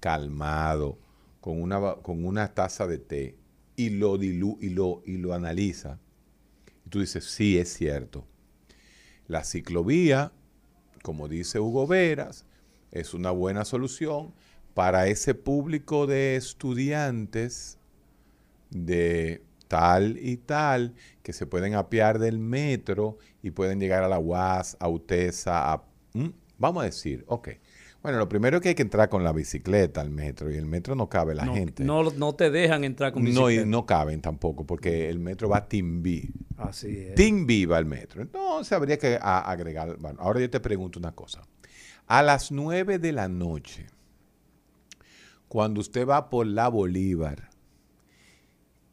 calmado con una, con una taza de té y lo, dilu y lo, y lo analiza, y tú dices, sí, es cierto. La ciclovía, como dice Hugo Veras, es una buena solución para ese público de estudiantes de tal y tal que se pueden apiar del metro y pueden llegar a la UAS, a UTESA, a, vamos a decir, ok. Bueno, lo primero es que hay que entrar con la bicicleta al metro y el metro no cabe la no, gente. No, no te dejan entrar con No, bicicleta. y no caben tampoco porque el metro va Timbi. Así es. Timbi va al metro. Entonces habría que agregar. Bueno, ahora yo te pregunto una cosa. A las 9 de la noche, cuando usted va por la Bolívar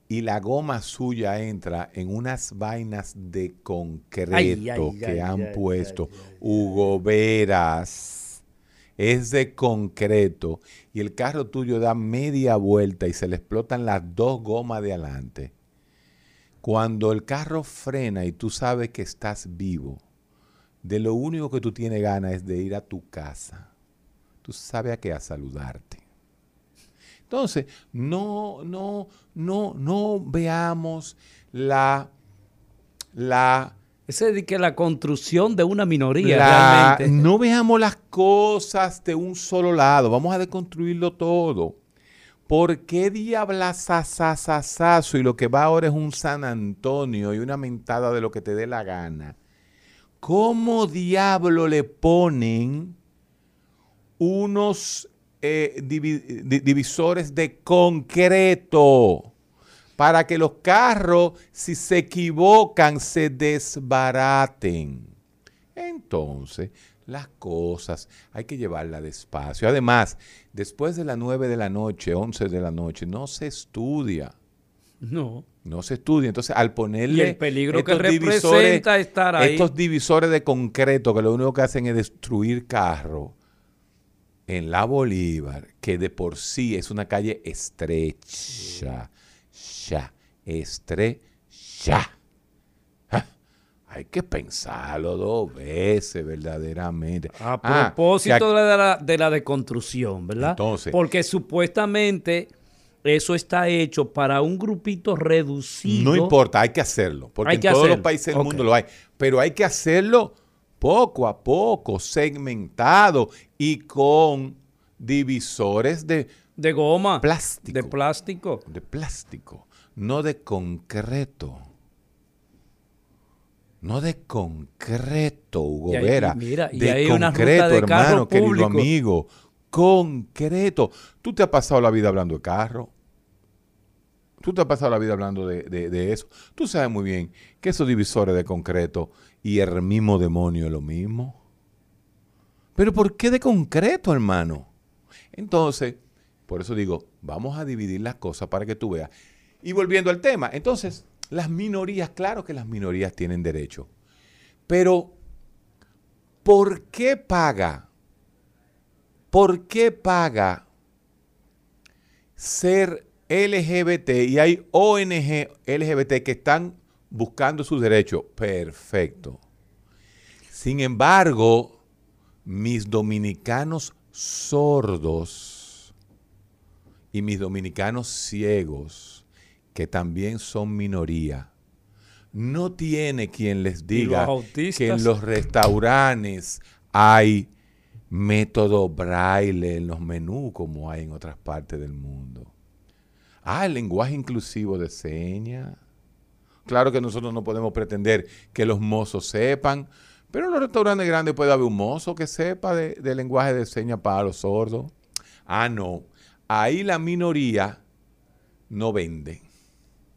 y la goma suya entra en unas vainas de concreto Ay, ay, que ay, han puesto Hugo Veras, es de concreto y el carro tuyo da media vuelta y se le explotan las dos gomas de adelante. Cuando el carro frena y tú sabes que estás vivo, de lo único que tú tienes ganas es de ir a tu casa. Tú sabes a qué a saludarte. Entonces, no, no, no, no veamos la, la, Ese de que la construcción de una minoría la- realmente. no veamos las cosas de un solo lado. Vamos a deconstruirlo todo. ¿Por qué diablazazazazazo y lo que va ahora es un San Antonio y una mentada de lo que te dé la gana? ¿Cómo diablo le ponen unos eh, divi- di- divisores de concreto para que los carros, si se equivocan, se desbaraten? Entonces, las cosas hay que llevarlas despacio. Además, después de las 9 de la noche, 11 de la noche, no se estudia. No. No se estudia. Entonces, al ponerle. Y el peligro que estos representa estar ahí. Estos divisores de concreto que lo único que hacen es destruir carros en la Bolívar, que de por sí es una calle estrecha. Ya, estrecha. Ah, Hay que pensarlo dos veces, verdaderamente. A Ah, propósito que de, la, de la deconstrucción, ¿verdad? Entonces- Porque supuestamente eso está hecho para un grupito reducido. No importa, hay que hacerlo, porque en todos los países del mundo lo hay, pero hay que hacerlo poco a poco, segmentado y con divisores de De goma. plástico. De plástico. de plástico, no de concreto. No de concreto, Hugo Y Vera. mira, y de hay una ruta concreto, de hermano, querido amigo. Concreto. Tú te has pasado la vida hablando de carro. Tú te has pasado la vida hablando de, eso. Tú sabes muy bien que esos divisores de concreto y el mismo demonio es lo mismo. Pero ¿por qué de concreto, hermano? Entonces, por eso digo, vamos a dividir las cosas para que tú veas. Y volviendo al tema, entonces, las minorías, claro que las minorías tienen derecho. Pero, ¿por qué paga? ¿Por qué paga ser LGBT y hay ONG LGBT que están buscando sus derechos? Perfecto. Sin embargo, mis dominicanos sordos y mis dominicanos ciegos, que también son minoría, no tiene quien les diga que en los restaurantes hay método braille en los menús como hay en otras partes del mundo. Ah, el lenguaje inclusivo de señas. Claro que nosotros no podemos pretender que los mozos sepan, pero en los restaurantes grandes puede haber un mozo que sepa de, de lenguaje de señas para los sordos. Ah, no. Ahí la minoría no vende.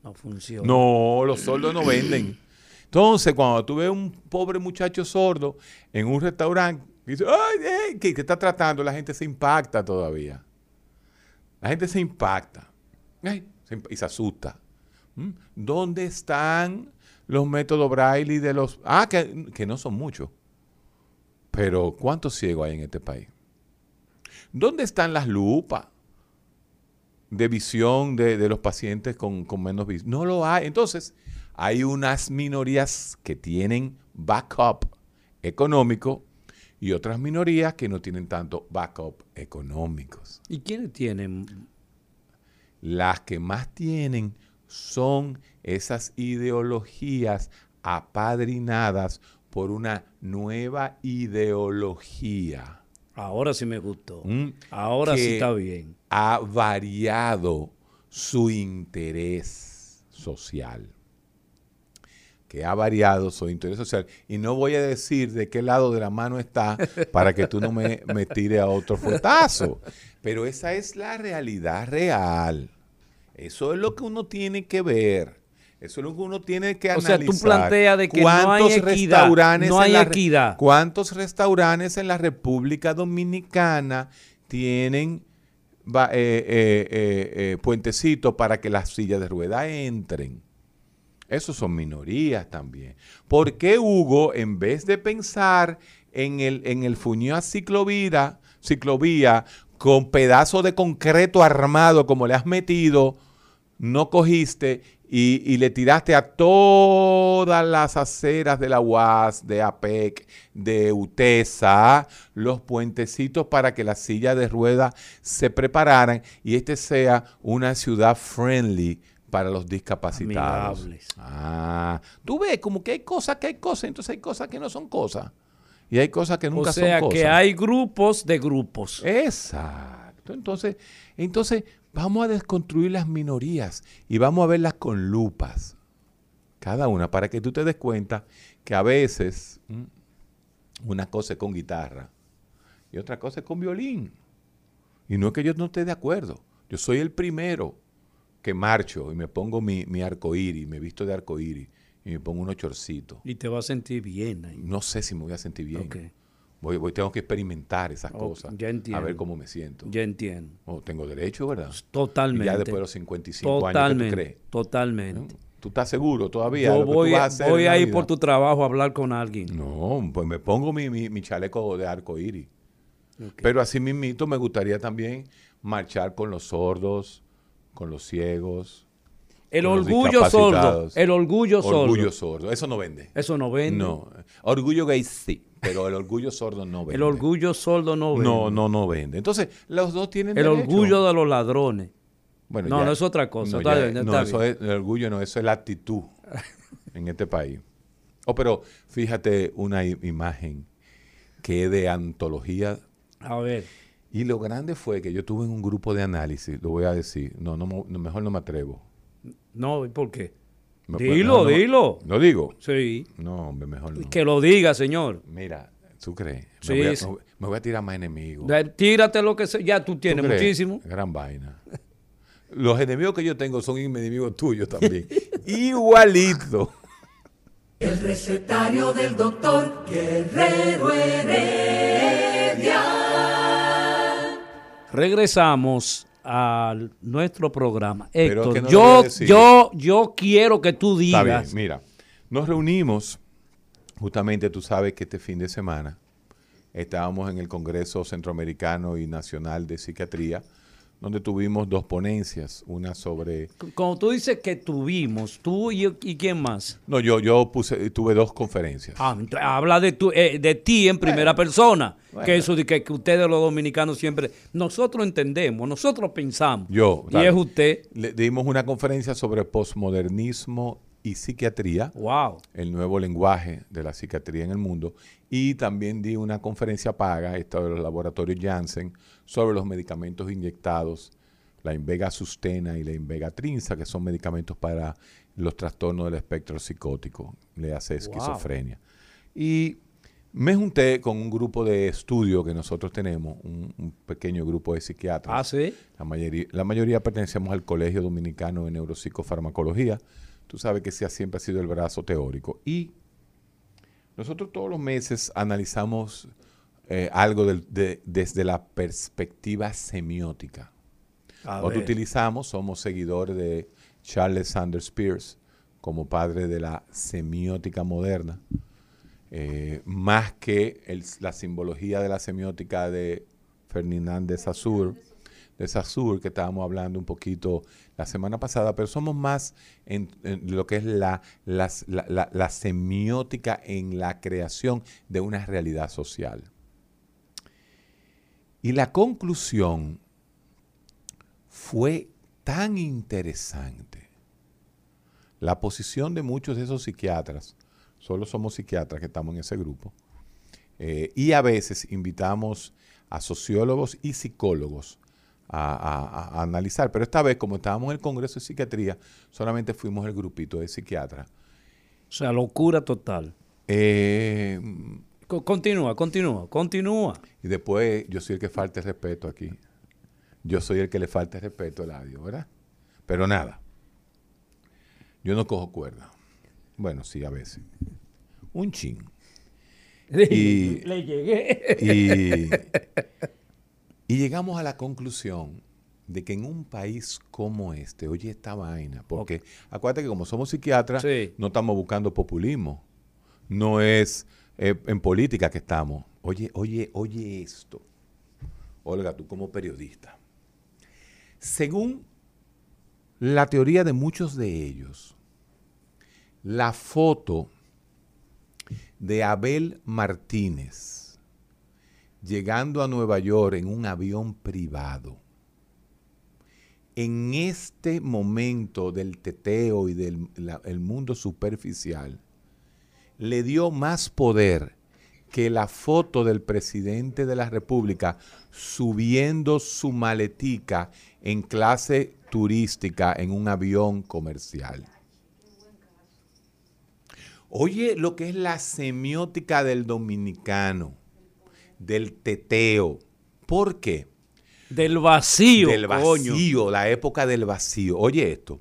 No funciona. No, los sordos no venden. Entonces, cuando tú ves un pobre muchacho sordo en un restaurante, dice, ¡ay, eh! que, está tratando, la gente se impacta todavía. La gente se impacta. Imp- y se asusta. ¿Mm? ¿Dónde están los métodos Braille de los... Ah, que, que no son muchos. Pero ¿cuántos ciegos hay en este país? ¿Dónde están las lupas de visión de, de los pacientes con, con menos visión? No lo hay. Entonces, hay unas minorías que tienen backup económico y otras minorías que no tienen tanto backup económicos. ¿Y quiénes tienen? Las que más tienen son esas ideologías apadrinadas por una nueva ideología. Ahora sí me gustó. ¿Mm? Ahora sí está bien. Ha variado su interés social. Que ha variado su interés social. Y no voy a decir de qué lado de la mano está para que tú no me, me tires a otro fuetazo. Pero esa es la realidad real. Eso es lo que uno tiene que ver. Eso es lo que uno tiene que O sea, analizar. tú planteas de que no hay ¿Cuántos equidad, restaurantes no hay en la. ¿Cuántos restaurantes en la República Dominicana tienen eh, eh, eh, eh, puentecitos para que las sillas de rueda entren? Esos son minorías también. ¿Por qué Hugo, en vez de pensar en el, en el a ciclovía, ciclovía con pedazo de concreto armado como le has metido, no cogiste y, y le tiraste a todas las aceras de la UAS, de APEC, de UTESA, los puentecitos para que las sillas de ruedas se prepararan y este sea una ciudad friendly para los discapacitados. Amigables. Ah, tú ves como que hay cosas que hay cosas, entonces hay cosas que no son cosas. Y hay cosas que nunca o sea son cosas. que hay grupos de grupos. Exacto. Entonces, entonces vamos a desconstruir las minorías y vamos a verlas con lupas. Cada una, para que tú te des cuenta que a veces una cosa es con guitarra y otra cosa es con violín. Y no es que yo no esté de acuerdo. Yo soy el primero que marcho y me pongo mi, mi arcoíris, me visto de arcoíris y me pongo unos chorcitos. Y te vas a sentir bien ahí. No sé si me voy a sentir bien. Ok. Voy, voy- tengo que experimentar esas cosas. ya entiendo. A ver cómo me siento. Ya entiendo. Oh, tengo derecho, ¿verdad? Totalmente. Y ya después de los 55 años, ¿qué Totalmente. tú crees? Totalmente. ¿Tú estás seguro todavía? Yo voy, a hacer voy ir por tu trabajo a hablar con alguien. No, pues me pongo mi, mi- mi chaleco de arco iris. Pero así mismito me gustaría también marchar con los sordos, con los ciegos. El orgullo sordo. El orgullo sordo. Orgullo sordo. Eso no vende. Eso no vende. No. Orgullo gay sí, pero el orgullo sordo no vende. El orgullo sordo no vende. No, no, no vende. Entonces, los dos tienen El derecho. orgullo de los ladrones. Bueno, no, ya- no es otra cosa. no, Está ya- bien, no, está eso bien. es el orgullo, no, eso es la actitud en este país. Oh, pero fíjate una imagen que es de antología. A ver. Y lo grande fue que yo tuve en un grupo de análisis, lo voy a decir, no, no, mejor no me atrevo. No, ¿y ¿por qué? No, Dilo, no, no, dilo. ¿Lo digo? Sí. No, hombre, mejor no. Que lo diga, señor. Mira, ¿tú crees? Sí, me, voy a, sí. me voy- me a tirar más enemigos. De- Tírate lo que sea. Ya tú ¿Tú tienes muchísimo. Gran vaina. Los enemigos que yo tengo son enemigos tuyos también. Igualito. El recetario del doctor Guerrero Heredia. Regresamos a nuestro programa. Héctor, que no lo yo, yo, yo quiero que tú Está bien, digas. mira. Nos reunimos, justamente tú sabes que este fin de semana estábamos en el Congreso Centroamericano y Nacional de Psiquiatría, donde tuvimos dos ponencias, una sobre... Como tú dices que tuvimos, tú y, y quién más. No, yo, yo puse, tuve dos conferencias. Ah, habla de, tu, eh, de ti en primera persona. bueno. Que eso de que, que ustedes los dominicanos siempre... Nosotros entendemos, nosotros pensamos. Yo, Y es usted. Le dimos una conferencia sobre posmodernismo y psiquiatría. Wow. El nuevo lenguaje de la psiquiatría en el mundo. Y también di una conferencia paga, esta de los laboratorios Janssen, sobre los medicamentos inyectados, la Invega Sustena y la Invega Trinza, que son medicamentos para los trastornos del espectro psicótico, le hace esquizofrenia. Y me junté con un grupo de estudio que nosotros tenemos, un, un pequeño grupo de psiquiatras. Ah, sí. La mayoría, la mayoría pertenecemos al Colegio Dominicano de Neuropsicofarmacología. Tú sabes que ese siempre ha sido el brazo teórico. Y nosotros todos los meses analizamos eh, algo de- desde la perspectiva semiótica. A Nosotros ver. utilizamos, somos seguidores de Charles Sanders Peirce como padre de la semiótica moderna, eh, más que el- la simbología de la semiótica de Ferdinand de Saussure, de Saussure, que estábamos hablando un poquito la semana pasada, pero somos más en, lo que es la- la semiótica en la creación de una realidad social. Y la conclusión fue tan interesante. La posición de muchos de esos psiquiatras, solo somos psiquiatras que estamos en ese grupo, eh, y a veces invitamos a sociólogos y psicólogos a, a- a analizar, pero esta vez como estábamos en el Congreso de Psiquiatría, solamente fuimos el grupito de psiquiatras. O sea, locura total. Eh, Co- Continúa, continúa, continúa. y después yo soy el que falta el respeto aquí. Yo soy el que le falta el respeto al audio, ¿verdad? Pero nada. Yo no cojo cuerda. Bueno, sí, a veces. Un chin. Y- Le llegué. Y, y llegamos a la conclusión de que en un país como este, oye esta vaina, porque acuérdate que como somos psiquiatras, Sí. no estamos buscando populismo. No es eh, en política que estamos. Oye, oye, oye esto. Olga, tú como periodista. Según la teoría de muchos de ellos, la foto de Abel Martínez llegando a Nueva York en un avión privado, en este momento del teteo y del el mundo superficial, le dio más poder que la foto del presidente de la República subiendo su maletica en clase turística en un avión comercial. Oye, lo que es la semiótica del dominicano, del teteo. ¿Por qué? Del vacío. del coño. vacío, la época del vacío. Oye esto.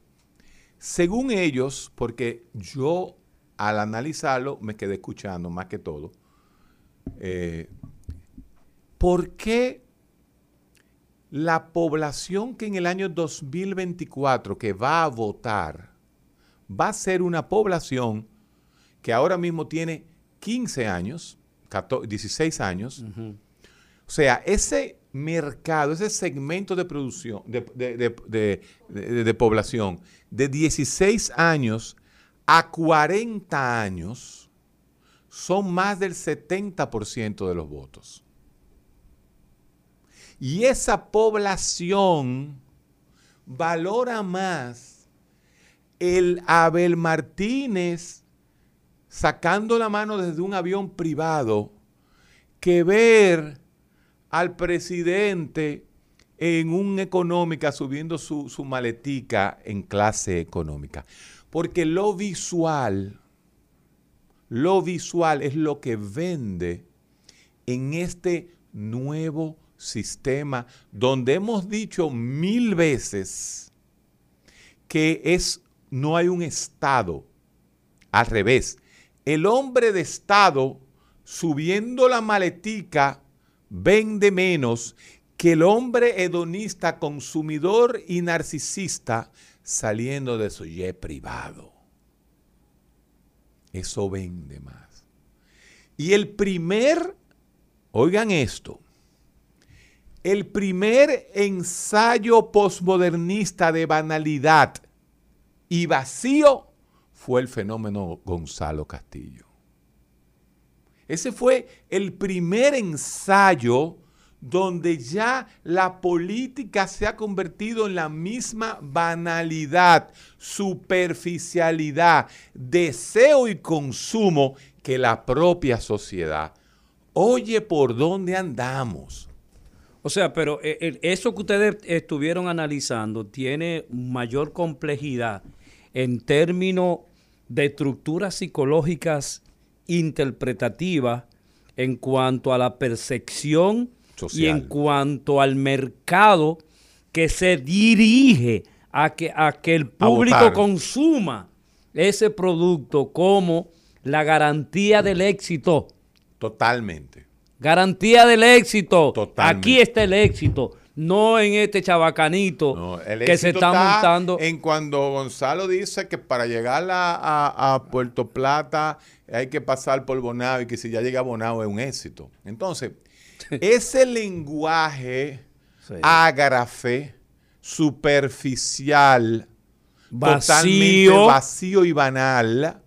Según ellos, porque yo al analizarlo me quedé escuchando más que todo, eh, ¿por qué la población que en el año 2024 que va a votar va a ser una población que ahora mismo tiene 15 años, 14 16 años, o sea, ese mercado, ese segmento de producción, de, de- de- de- de- de población, de 16 años a 40 años, son más del 70% de los votos. Y esa población valora más el Abel Martínez sacando la mano desde un avión privado que ver al presidente en un económica subiendo su, su maletica en clase económica. Porque lo visual, lo visual es lo que vende en este nuevo sistema donde hemos dicho mil veces que es no hay un estado al revés. El hombre de estado subiendo la maletica vende menos que el hombre hedonista, consumidor y narcisista saliendo de su jet privado. Eso vende más. Y el primer, oigan esto, el primer ensayo posmodernista de banalidad y vacío fue el fenómeno Gonzalo Castillo. Ese fue el primer ensayo donde ya la política se ha convertido en la misma banalidad, superficialidad, deseo y consumo que la propia sociedad. Oye, ¿por dónde andamos? O sea, pero eh, eh, eso que ustedes estuvieron analizando tiene mayor complejidad en términos de estructuras psicológicas interpretativas en cuanto a la percepción y en cuanto al mercado que se dirige a que, a que el público consuma ese producto como la garantía del éxito. Totalmente. Garantía del éxito. Aquí está el éxito. No en este chabacanito que se está, montando. En cuando Gonzalo dice que para llegar a, Puerto Plata hay que pasar por Bonao y que si ya llega a Bonao es un éxito. Entonces, ese lenguaje ágrafe, superficial, totalmente vacío y banal,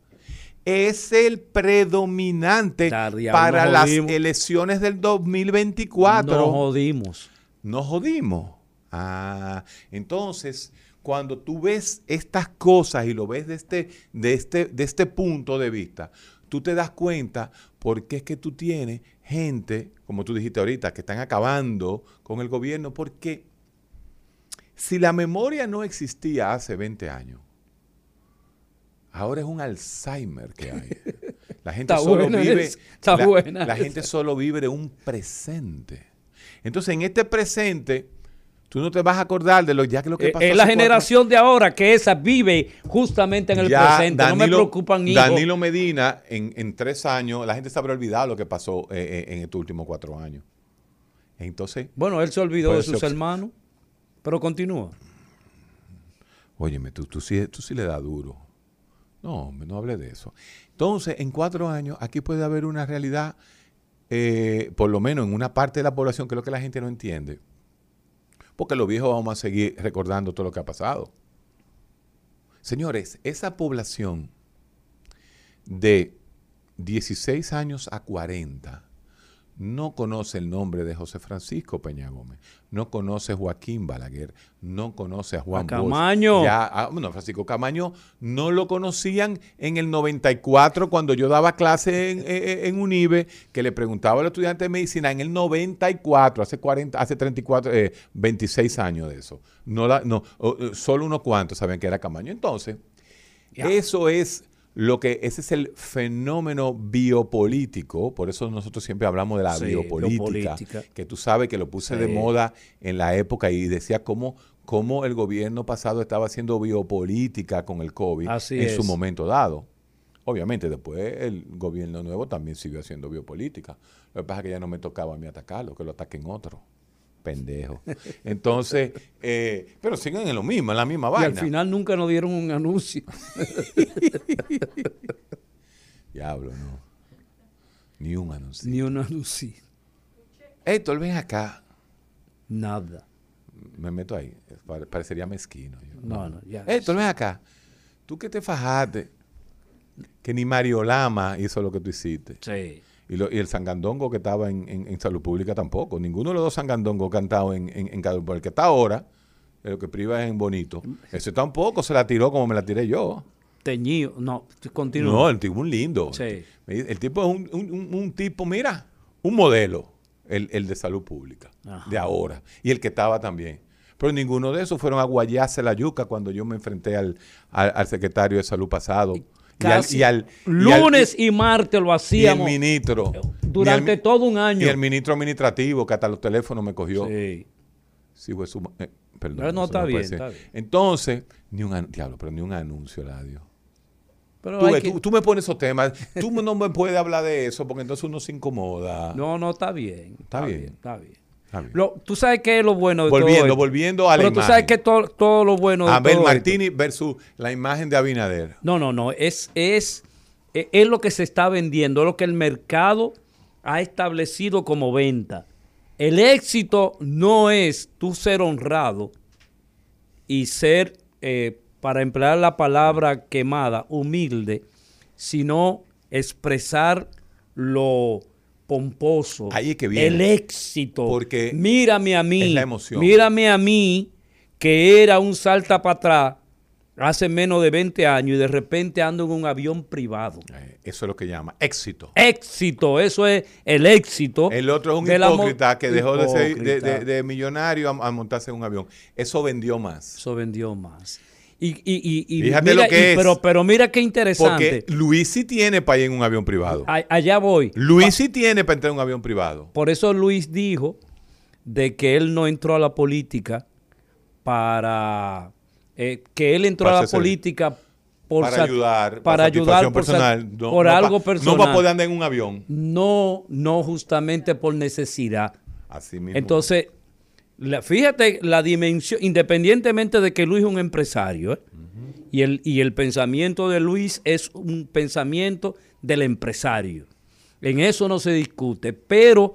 es el predominante para las elecciones del 2024. Nos jodimos. Nos jodimos. Ah, entonces, cuando tú ves estas cosas y lo ves de este, de este, de este punto de vista, tú te das cuenta porque es que tú tienes gente, como tú dijiste ahorita, que están acabando con el gobierno, porque si la memoria no existía hace 20 años, ahora es un Alzheimer que hay. La gente, solo, vive, la gente solo vive de un presente. Entonces, en este presente, Tú no te vas a acordar de lo, ya que lo que eh, pasó. Es la generación de ahora que esa vive justamente en el presente. no me preocupan hijos. Danilo Medina, en, tres años, la gente se habrá olvidado lo que pasó eh, eh, en estos últimos cuatro años. Entonces. Bueno, él se olvidó de sus hermanos, pero continúa. Óyeme, tú, tú, sí, tú sí le das duro. No, no hable de eso. Entonces, en cuatro años, aquí puede haber una realidad, por lo menos en una parte de la población, que es lo que la gente no entiende porque los viejos vamos a seguir recordando todo lo que ha pasado. Señores, esa población de 16 años a 40 no conoce el nombre de José Francisco Peña Gómez, no conoce a Joaquín Balaguer, no conoce a Juan Camaño. Ya, ah, bueno, Francisco Camaño no lo conocían en el 94 cuando yo daba clase en, en, UNIBE, que le preguntaba al estudiante de medicina en el 94, hace 40, hace 34, 26 eh, años de eso. No, la, no solo unos cuantos sabían que era Camaño. Entonces, eso es lo que ese es el fenómeno biopolítico, por eso nosotros siempre hablamos de la biopolítica, que tú sabes que lo puse de moda en la época y decía cómo, cómo el gobierno pasado estaba haciendo biopolítica con el COVID en su momento dado. Obviamente, después el gobierno nuevo también siguió haciendo biopolítica. Lo que pasa es que ya no me tocaba a mí atacarlo, que lo ataquen otro pendejo. Entonces, eh, pero siguen en lo mismo, en la misma vaina. Y al final nunca nos dieron un anuncio. Diablo, no. Ni un anuncio. Ni un anuncio. Héctor, ven acá. Nada. Me meto ahí. Parecería mezquino. No, no, ya. Héctor, ven acá. Tú que te fajaste, que ni Mario Lama hizo lo que tú hiciste. Sí. Y, lo, y, el sangandongo que estaba en, en, salud pública tampoco. Ninguno de los dos sangandongos cantado en, en, en por el que está ahora, el que priva es en bonito. Ese tampoco se la tiró como me la tiré yo. Teñido, no, continúa. No, el tipo es un lindo. Sí. El, tipo es un, un, un, tipo, mira, un modelo, el, el de salud pública, de ahora. Y el que estaba también. Pero ninguno de esos fueron a guayarse la yuca cuando yo me enfrenté al, al, al secretario de salud pasado. Y al, Casi y al- y al- lunes y, martes lo y el hacíamos ministro. durante y el, todo un año. Y el ministro administrativo, que hasta los teléfonos me cogió. Sí. Sí, fue su. eh, perdón. Pero no, está bien, ser. está bien. Entonces, ni un, diablo, pero ni un anuncio, Ladio. Pero Tú, hay ves, que- tú, tú me pones esos temas. Tú no me puedes hablar de eso porque entonces uno se incomoda. No, no, está bien. Está bien. Está bien. Está bien. Lo- tú sabes qué es lo bueno de todo Volviendo, esto? volviendo a la Pero tú sabes que todo, todo lo bueno de Abel todo esto- Martini versus la imagen de Abinader. No, no, no. Es, es, e- es lo que se está vendiendo, es lo que el mercado ha establecido como venta. El éxito no es tú ser honrado y ser, eh, para emplear la palabra quemada, humilde, sino expresar lo pomposo. Ahí es que viene. El éxito. Porque mírame a mí. es la emoción. Mírame a mí, que era un salta para atrás hace menos de 20 años y de repente ando en un avión privado. Eh, Eso es lo que llama éxito. Éxito, eso es el éxito. El otro es un hipócrita que dejó de ser de, Hipócrita. de- de millonario a, a montarse en un avión. Eso vendió más. Eso vendió más. Y, y, y, Fíjate mira, lo que es. Pero, pero mira qué interesante. Porque Luis sí tiene para ir en un avión privado. A- allá voy. Luis sí tiene para entrar en un avión privado. Por eso Luis dijo de que él no entró a la política para eh, que él entró Para a la política por para ayudar, para ayudar por, sat- personal. No- por no pa- algo personal. No para poder andar en un avión. No, no justamente por necesidad. Así mismo. Entonces, la- fíjate la dimensión, independientemente de que Luis es un empresario, ¿eh? y, el, y el pensamiento de Luis es un pensamiento del empresario. En eso no se discute, pero,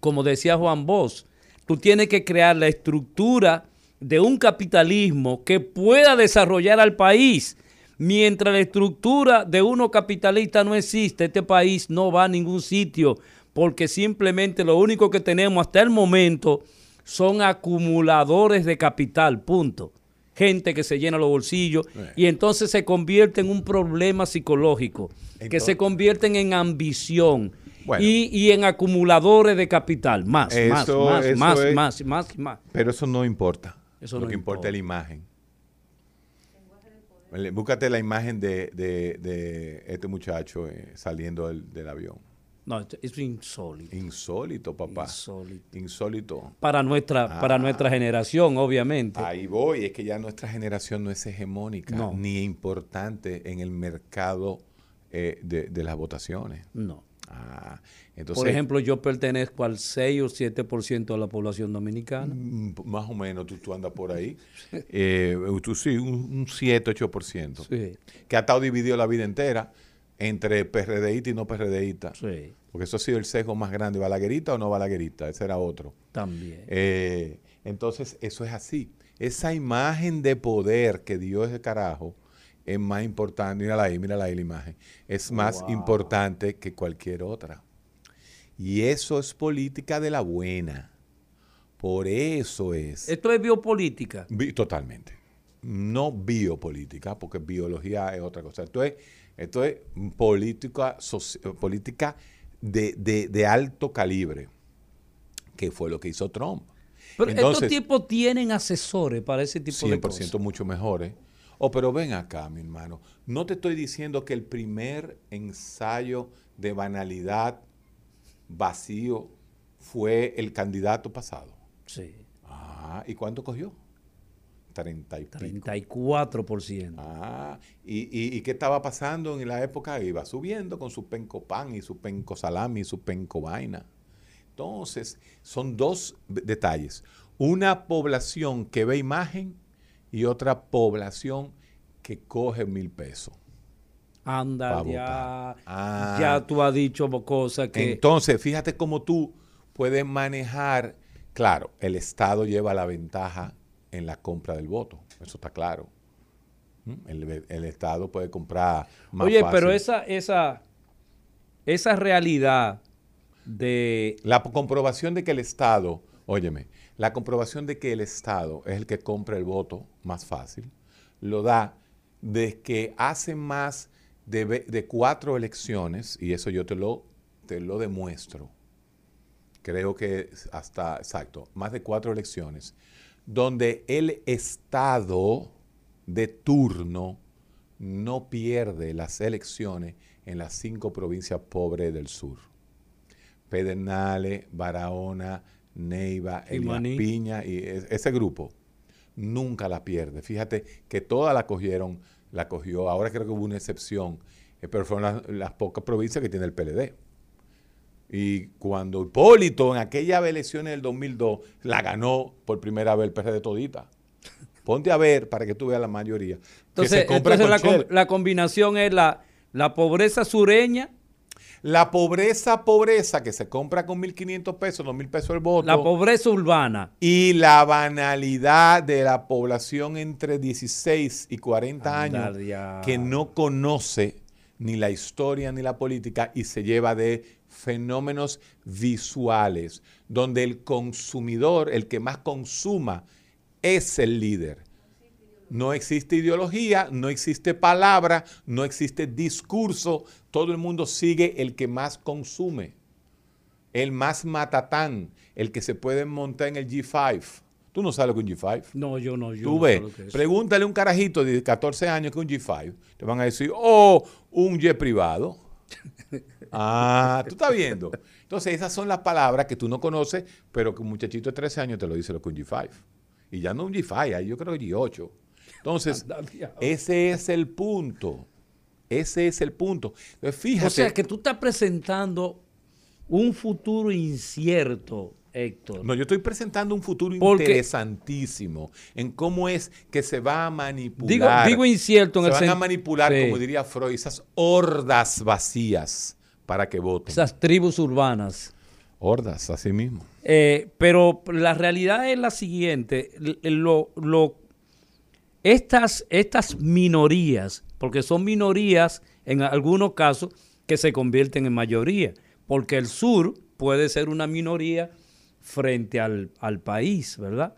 como decía Juan Bosch, tú tienes que crear la estructura de un capitalismo que pueda desarrollar al país. Mientras la estructura de uno capitalista no existe, este país no va a ningún sitio, porque simplemente lo único que tenemos hasta el momento son acumuladores de capital, punto. Gente que se llena los bolsillos y entonces se convierte en un problema psicológico, que se convierten en ambición Bueno. y, y en acumuladores de capital, más, más, Eso- más, eso más, es- más, más, más. Pero eso no importa. Eso lo no que importa es la imagen. Búscate la imagen de, de- de este muchacho eh, saliendo del, del avión. No, es insólito. Insólito, papá. Insólito. Insólito. Para nuestra, para Ah. nuestra generación, obviamente. Ahí voy, es que ya nuestra generación no es hegemónica No. ni importante en el mercado eh, de, de las votaciones. No. Ah, entonces, Por ejemplo, yo pertenezco al 6 o 7% de la población dominicana. mm, más o menos tú, tú andas por ahí. Eh, tú sí, un, un 7, 8%. Sí. Que ha estado dividido la vida entera entre PRDista y no PRDista. Sí, Porque eso ha sido el sesgo más grande. ¿Balaguerita o no balaguerita? Ese era otro. también. Eh, entonces, eso es así. Esa imagen de poder que dio ese carajo es más importante. Mírala ahí, mírala ahí la imagen. Es más Wow. importante que cualquier otra. Y eso es política de la buena. Por eso es. Esto es biopolítica. Bi- Totalmente. No biopolítica, porque biología es otra cosa. Esto es, esto es política, política de, de- de alto calibre, que fue lo que hizo Trump. Pero Entonces, estos tipos tienen asesores para ese tipo de 100% cosas. mucho mejores. Oh, pero ven acá, mi hermano. No te estoy diciendo que el primer ensayo de banalidad vacío fue el candidato pasado. Sí, Ah, ¿y cuánto cogió? 30 y pico. 34%. Ah, ¿y, y, y qué estaba pasando en la época? Iba subiendo con su penco pan y su penco salami y su penco vaina. Entonces, son dos detalles. Una población que ve imagen y otra población que coge mil pesos. Anda, ya. Ah. ya tú has dicho cosas que... Entonces, fíjate cómo tú puedes manejar. Claro, el Estado lleva la ventaja en la compra del voto. Eso está claro. ¿Mm? El, el Estado puede comprar más Oye, fácil. pero esa, esa, esa realidad de... La comprobación de que el Estado, óyeme, la comprobación de que el Estado es el que compra el voto más fácil, lo da de que hace más de, de cuatro elecciones, y eso yo te lo, te lo demuestro, creo que hasta, exacto, más de cuatro elecciones, donde el Estado de turno no pierde las elecciones en las cinco provincias pobres del sur. Pedernales, Barahona, Neiva, Elías. Piña y e- ese grupo nunca la pierde. Fíjate que todas la cogieron, la cogió. Ahora creo que hubo una excepción, eh, pero fueron las, las pocas provincias que tiene el PLD. Y cuando Hipólito en aquellas elecciones del 2002 la ganó por primera vez el PRD todita. Ponte a ver para que tú veas la mayoría. Entonces, entonces la, com- la combinación es la, la pobreza sureña, La pobreza, pobreza que se compra con 1.500 pesos, 2.000 pesos el voto. la pobreza urbana. y la banalidad de la población entre 16 y 40 Anda, años que no conoce ni la historia ni la política y se lleva de fenómenos visuales, donde el consumidor, el que más consuma, es el líder. No existe ideología, no existe palabra, no existe discurso. Todo el mundo sigue el que más consume. El más matatán, el que se puede montar en el G5. Tú no sabes lo que es un G5. No, yo no. Yo Tú no ves, sé lo que es. pregúntale a un carajito de 14 años que es un G5. Te van a decir, oh, un jet privado. Ah, tú estás viendo. Entonces, esas son las palabras que tú no conoces, pero que un muchachito de 13 años te lo dice lo que un G5. Y ya no un G5, ahí yo creo que G8. Entonces, ese es el punto. Ese es el punto. Entonces, fíjate. O sea, que tú estás presentando un futuro incierto, Héctor. No, yo estoy presentando un futuro Porque- interesantísimo en cómo es que se va a manipular. digo incierto en se el van a manipular, Sí. como diría Freud, esas hordas vacías para que voten. esas tribus urbanas. hordas, así mismo. Eh, pero la realidad es la siguiente, lo, lo- estas, estas minorías, porque son minorías en algunos casos que se convierten en mayoría, porque el sur puede ser una minoría frente al, al país, ¿verdad?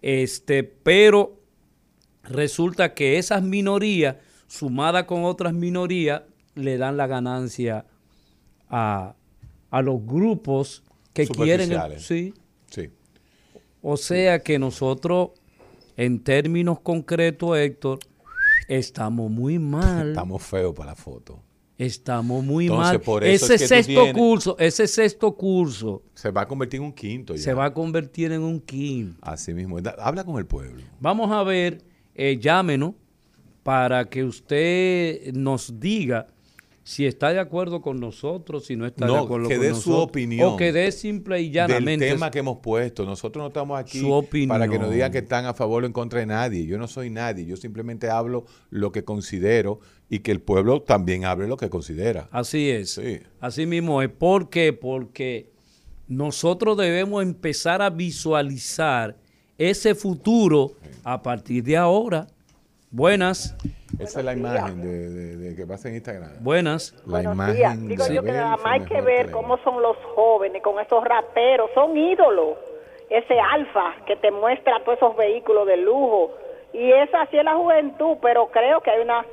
Este, pero resulta que esas minorías, sumadas con otras minorías, le dan la ganancia a, a los grupos que quieren. Sí. Sí. O sea que nosotros, en términos concretos, Héctor, estamos muy mal. Estamos feos para la foto. Estamos muy Entonces, mal. por eso ese es que tú sexto tienes- curso, ese sexto curso Se va a convertir en un quinto ya. se va a convertir en un quinto. Así mismo. Habla con el pueblo. Vamos a ver, eh, llámenos para que usted nos diga si está de acuerdo con nosotros, si no está de acuerdo que con dé su nosotros. opinión O que dé simple y Del llanamente. tema que hemos puesto. Nosotros no estamos aquí Su opinión. para que nos digan que están a favor o en contra de nadie. Yo no soy nadie. Yo simplemente hablo lo que considero y que el pueblo también hable lo que considera. Así es. Sí. Así mismo es. ¿Por qué? Porque nosotros debemos empezar a visualizar ese futuro a partir de ahora. Buenas, Esa es la imagen de, de- de que pasa en Instagram. buenas. La Buenos imagen días. de Digo yo que nada más hay que ver cómo son los jóvenes con esos raperos, son ídolos. Ese alfa que te muestra todos esos vehículos de lujo. Y esa sí es la juventud, pero creo que hay una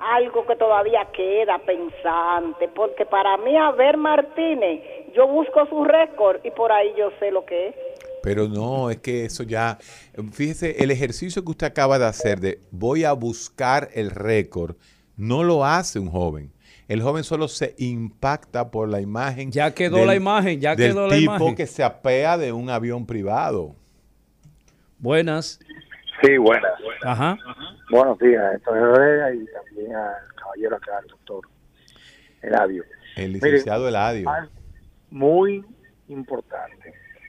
algo que todavía queda pensante, porque para mí Abel Martínez, yo busco su récord y por ahí yo sé lo que es. Pero no, es que eso ya, fíjese, el ejercicio que usted acaba de hacer de voy a buscar el récord, no lo hace un joven. El joven solo se impacta por la imagen. Ya quedó la imagen, ya quedó la tipo imagen. que se apea de un avión privado. Buenas. Sí, buenas. Ajá. Buenos días, esto es Herrera y también al caballero acá, al doctor Eladio. El licenciado Eladio. algo Muy importante.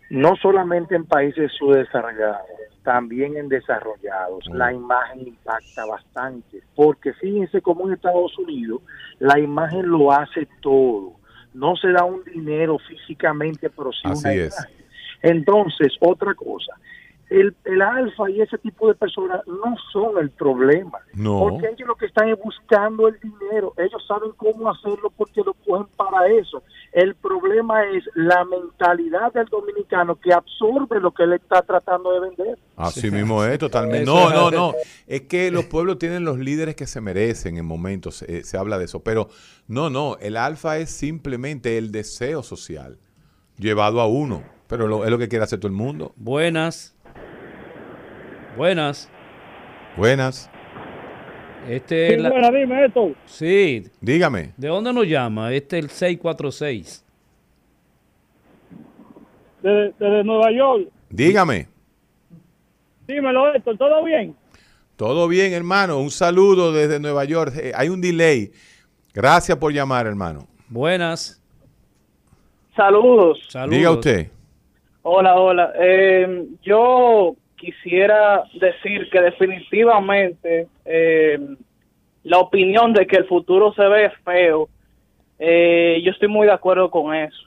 No solamente en países subdesarrollados, también en desarrollados. Mm. La imagen impacta bastante, porque fíjense cómo en Estados Unidos la imagen lo hace todo. No se da un dinero físicamente, pero sí Así una es. imagen. Entonces, otra cosa, el, el alfa y ese tipo de personas no son el problema. No. Porque ellos lo que están es buscando el dinero. Ellos saben cómo hacerlo porque lo cogen para eso. El problema es la mentalidad del dominicano que absorbe lo que él está tratando de vender. Así mismo es, totalmente. No, no, no. Es que los pueblos tienen los líderes que se merecen en momentos, eh, se habla de eso. Pero no, no, el alfa es simplemente el deseo social llevado a uno. Pero lo- es lo que quiere hacer todo el mundo. Buenas. Buenas. Buenas. Este Sí, es la- buena, dime esto. Sí. Dígame. ¿De dónde nos llama? Este es el 646. Desde, desde Nueva York. Dígame. Dímelo, Héctor, ¿todo bien? Todo bien, hermano. Un saludo desde Nueva York. Eh, hay un delay. Gracias por llamar, hermano. Buenas. Saludos. Diga usted. Hola, hola. Eh, yo quisiera decir que definitivamente eh, la opinión de que el futuro se ve feo, eh, yo estoy muy de acuerdo con eso.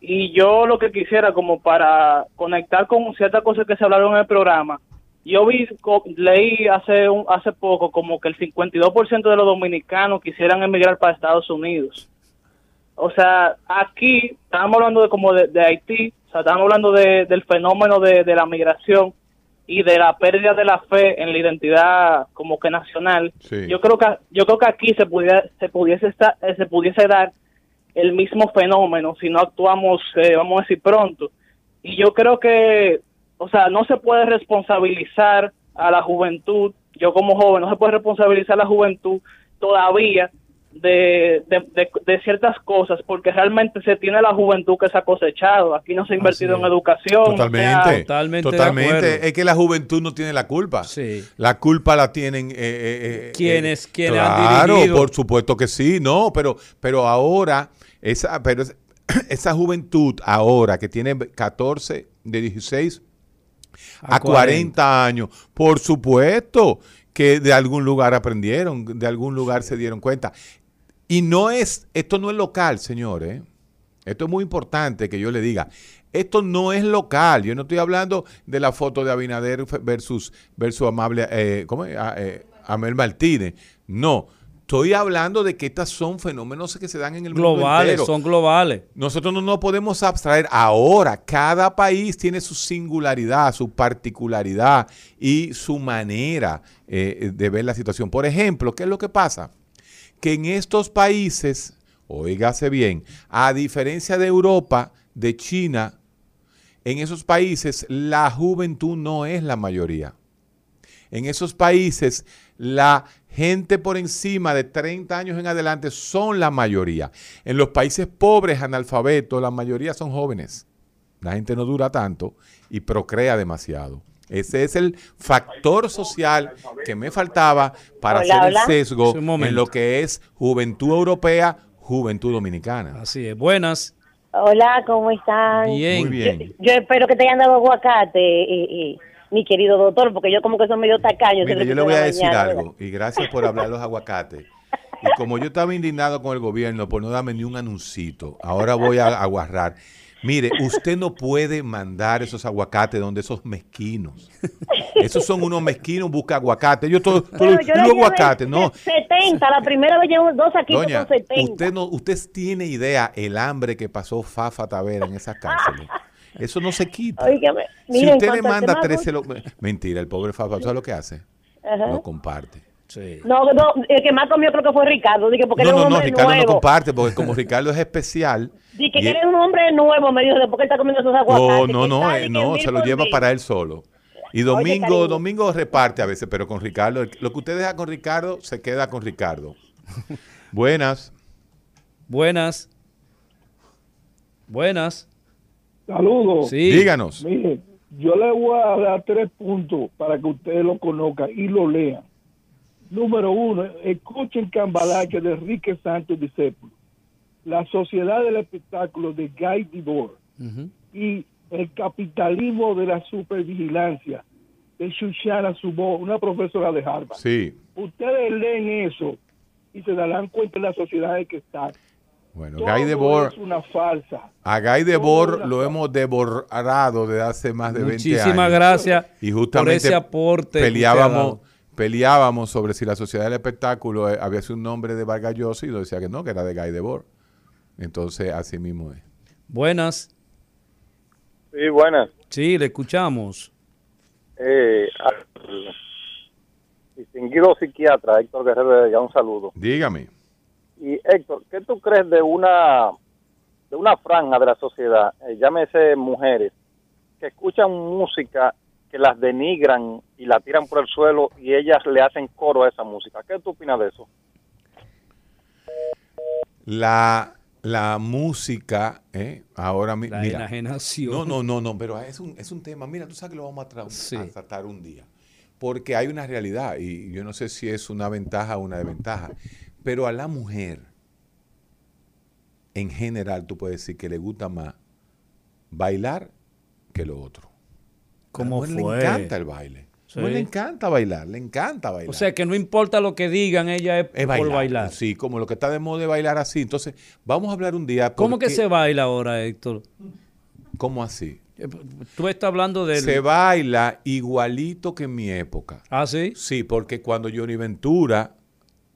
Y yo lo que quisiera, como para conectar con ciertas cosas que se hablaron en el programa, yo vi, leí hace un, hace poco como que el 52% de los dominicanos quisieran emigrar para Estados Unidos. O sea, aquí estábamos hablando de como de, Haití, o sea, estábamos hablando de- del fenómeno de la migración y de la pérdida de la fe en la identidad como que nacional. Sí. Yo creo que yo creo que aquí se pudiera se pudiese estar, eh, se pudiese dar el mismo fenómeno si no actuamos, eh, vamos a decir pronto. Y yo creo que, o sea, no se puede responsabilizar a la juventud. Yo como joven no se puede responsabilizar a la juventud todavía de, de, de- de ciertas cosas porque realmente se tiene la juventud que se ha cosechado. Aquí no se ha invertido en educación. o sea, Totalmente. Totalmente. Es que la juventud no tiene la culpa. Sí. La culpa la tienen. eh, eh, eh, Quienes- eh, quienes han claro, dirigido. por supuesto que sí. No, pero, pero ahora, esa, pero es- esa juventud ahora que tiene 14, de 16 a, A 40 años, por supuesto que de algún lugar aprendieron, de algún lugar se dieron cuenta. Y no es, esto no es local, señores. Esto es muy importante que yo le diga. Esto no es local. Yo no estoy hablando de la foto de Abinader versus, versus Amable, eh, ¿cómo es? Ah, eh, Amel Martínez. No. Estoy hablando de que estos son fenómenos que se dan en el mundo Globales, son globales. Nosotros no nos podemos abstraer. Ahora, cada país tiene su singularidad, su particularidad y su manera eh, de ver la situación. Por ejemplo, ¿qué es lo que pasa? Que en estos países, oígase bien, a diferencia de Europa, de China, en esos países la juventud no es la mayoría. En esos países la gente por encima de 30 años en adelante son la mayoría. En los países pobres, analfabetos, la mayoría son jóvenes. La gente no dura tanto y procrea demasiado. Ese es el factor social que me faltaba para Hola, hacer hola. el sesgo en lo que es juventud europea, juventud dominicana. Así es. Buenas. Hola, ¿cómo están? Bien. Muy bien. Yo, yo espero que te hayan dado aguacate, eh, eh, mi querido doctor, porque yo como que soy medio tacaño. Siempre yo le voy a decir mañana, algo, y gracias por hablar de los aguacates. Y como yo estaba indignado con el gobierno por no darme ni un anuncito, ahora voy a aguarrar. Mire, usted no puede mandar esos aguacates donde esos mezquinos. Esos son unos mezquinos, busca aguacate. Yo todo, todo Pero yo aguacates, no. 70, la primera vez llevo dos aquí Doña, con 70. usted no, usted tiene idea el hambre que pasó Fafa Tavera en esas cárceles. Eso no se quita. Si usted le manda tema 13... lo- Mentira, el pobre Fafa, ¿sabe lo que hace? Ajá. Lo comparte. No, no, el que más comió creo que fue Ricardo, dije, porque No, no, no, Ricardo no comparte, porque como Ricardo es especial. Dije que y- él es un hombre nuevo, me dijo, ¿por qué está comiendo esos No, aguacates? no, Que no, está, eh, no, se lo lleva mil. para él solo. Y Domingo. Domingo reparte a veces, pero con Ricardo, lo que usted deja con Ricardo, se queda con Ricardo. Buenas. Buenas. Buenas. Saludos. Sí. Díganos. Mire, yo le voy a dar tres puntos para que ustedes lo conozcan y lo lean. Número uno, escuchen Cambalache de Enrique Santos Discípulo. La sociedad del espectáculo de Guy Debord y el capitalismo de la supervigilancia de Shoshana Zuboff, una profesora de Harvard. Sí. Ustedes leen eso y se darán cuenta de la sociedad en que están. Bueno, Todo Guy Debord, es una falsa. a Guy Debord lo hemos devorado desde hace más de 20 años. Muchísimas gracias y por ese aporte Peleábamos, peleábamos sobre si la sociedad del espectáculo eh, había sido un nombre de Vargas Llosa y lo decía que no, que era de Guy Debord. Entonces, así mismo es. Buenas. Sí, buenas. Sí, le escuchamos. Eh, distinguido psiquiatra Héctor Guerrero, ya un saludo. Dígame. Y Héctor, ¿qué tú crees de una de una franja de la sociedad, eh, llámese mujeres, que escuchan música que las denigran y la tiran por el suelo y ellas le hacen coro a esa música. ¿Qué tú opinas de eso? La, la música, ¿eh? ahora mi- La mira. enajenación. No, no, no, no, pero es un, es un tema. Mira, tú sabes que lo vamos a, tra- a tratar un día. Porque hay una realidad y yo no sé si es una ventaja o una desventaja. Pero a la mujer, en general, tú puedes decir que le gusta más bailar que lo otro. ¿Cómo a la mujer fue? le encanta el baile. Sí. le encanta bailar, le encanta bailar. O sea, que no importa lo que digan, ella es, Es por bailar. Sí, como lo que está de moda de bailar así. Entonces, vamos a hablar un día. ¿Cómo que se baila ahora, Héctor? ¿Cómo así? Tú estás hablando del... Se baila igualito que en mi época. ¿Ah, sí? Sí, porque cuando Johnny Ventura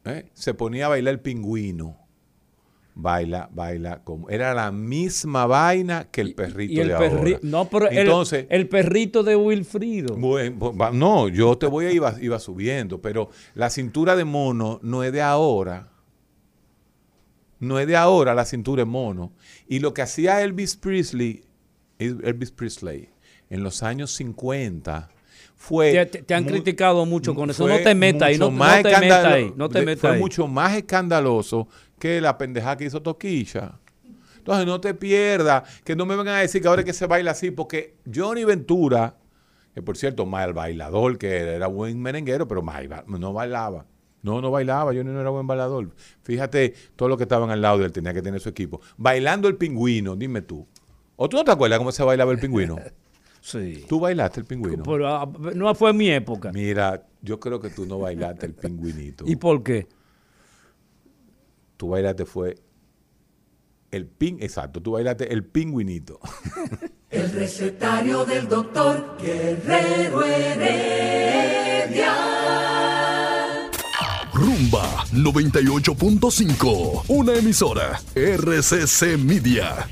¿eh? se ponía a bailar el pingüino, baila, baila como. Era la misma vaina que el perrito Y el de perri- ahora. No, pero el- Entonces, el, perrito de Wilfrido. bueno, no, yo te voy a iba, iba subiendo, pero la cintura de mono no es de ahora. No es de ahora la cintura de mono. Y lo que hacía Elvis Presley, Elvis Presley, en los años 50 fue Te, han criticado mucho con eso. No te metas ahí, no, te metas ahí. No te de- metas fue ahí. mucho más escandaloso que la pendejada que hizo Toquilla. Entonces no te pierdas, que no me vengan a decir que ahora es que se baila así, porque Johnny Ventura, que por cierto, mal bailador, que era, era buen merenguero, pero mal no bailaba. No, no bailaba, Johnny no era buen bailador. Fíjate, todos los que estaban al lado de él tenía que tener su equipo. Bailando el pingüino, dime tú. ¿O tú no te acuerdas cómo se bailaba el pingüino? Sí. ¿Tú bailaste el pingüino? Pero, ah, no fue en mi época. Mira, yo creo que tú no bailaste el pingüinito. ¿Y por qué? Tú bailaste fue el ping, exacto, tú bailaste el pingüinito. El recetario del doctor Guerrero Heredia. Rumba 98.5, una emisora RCC Media.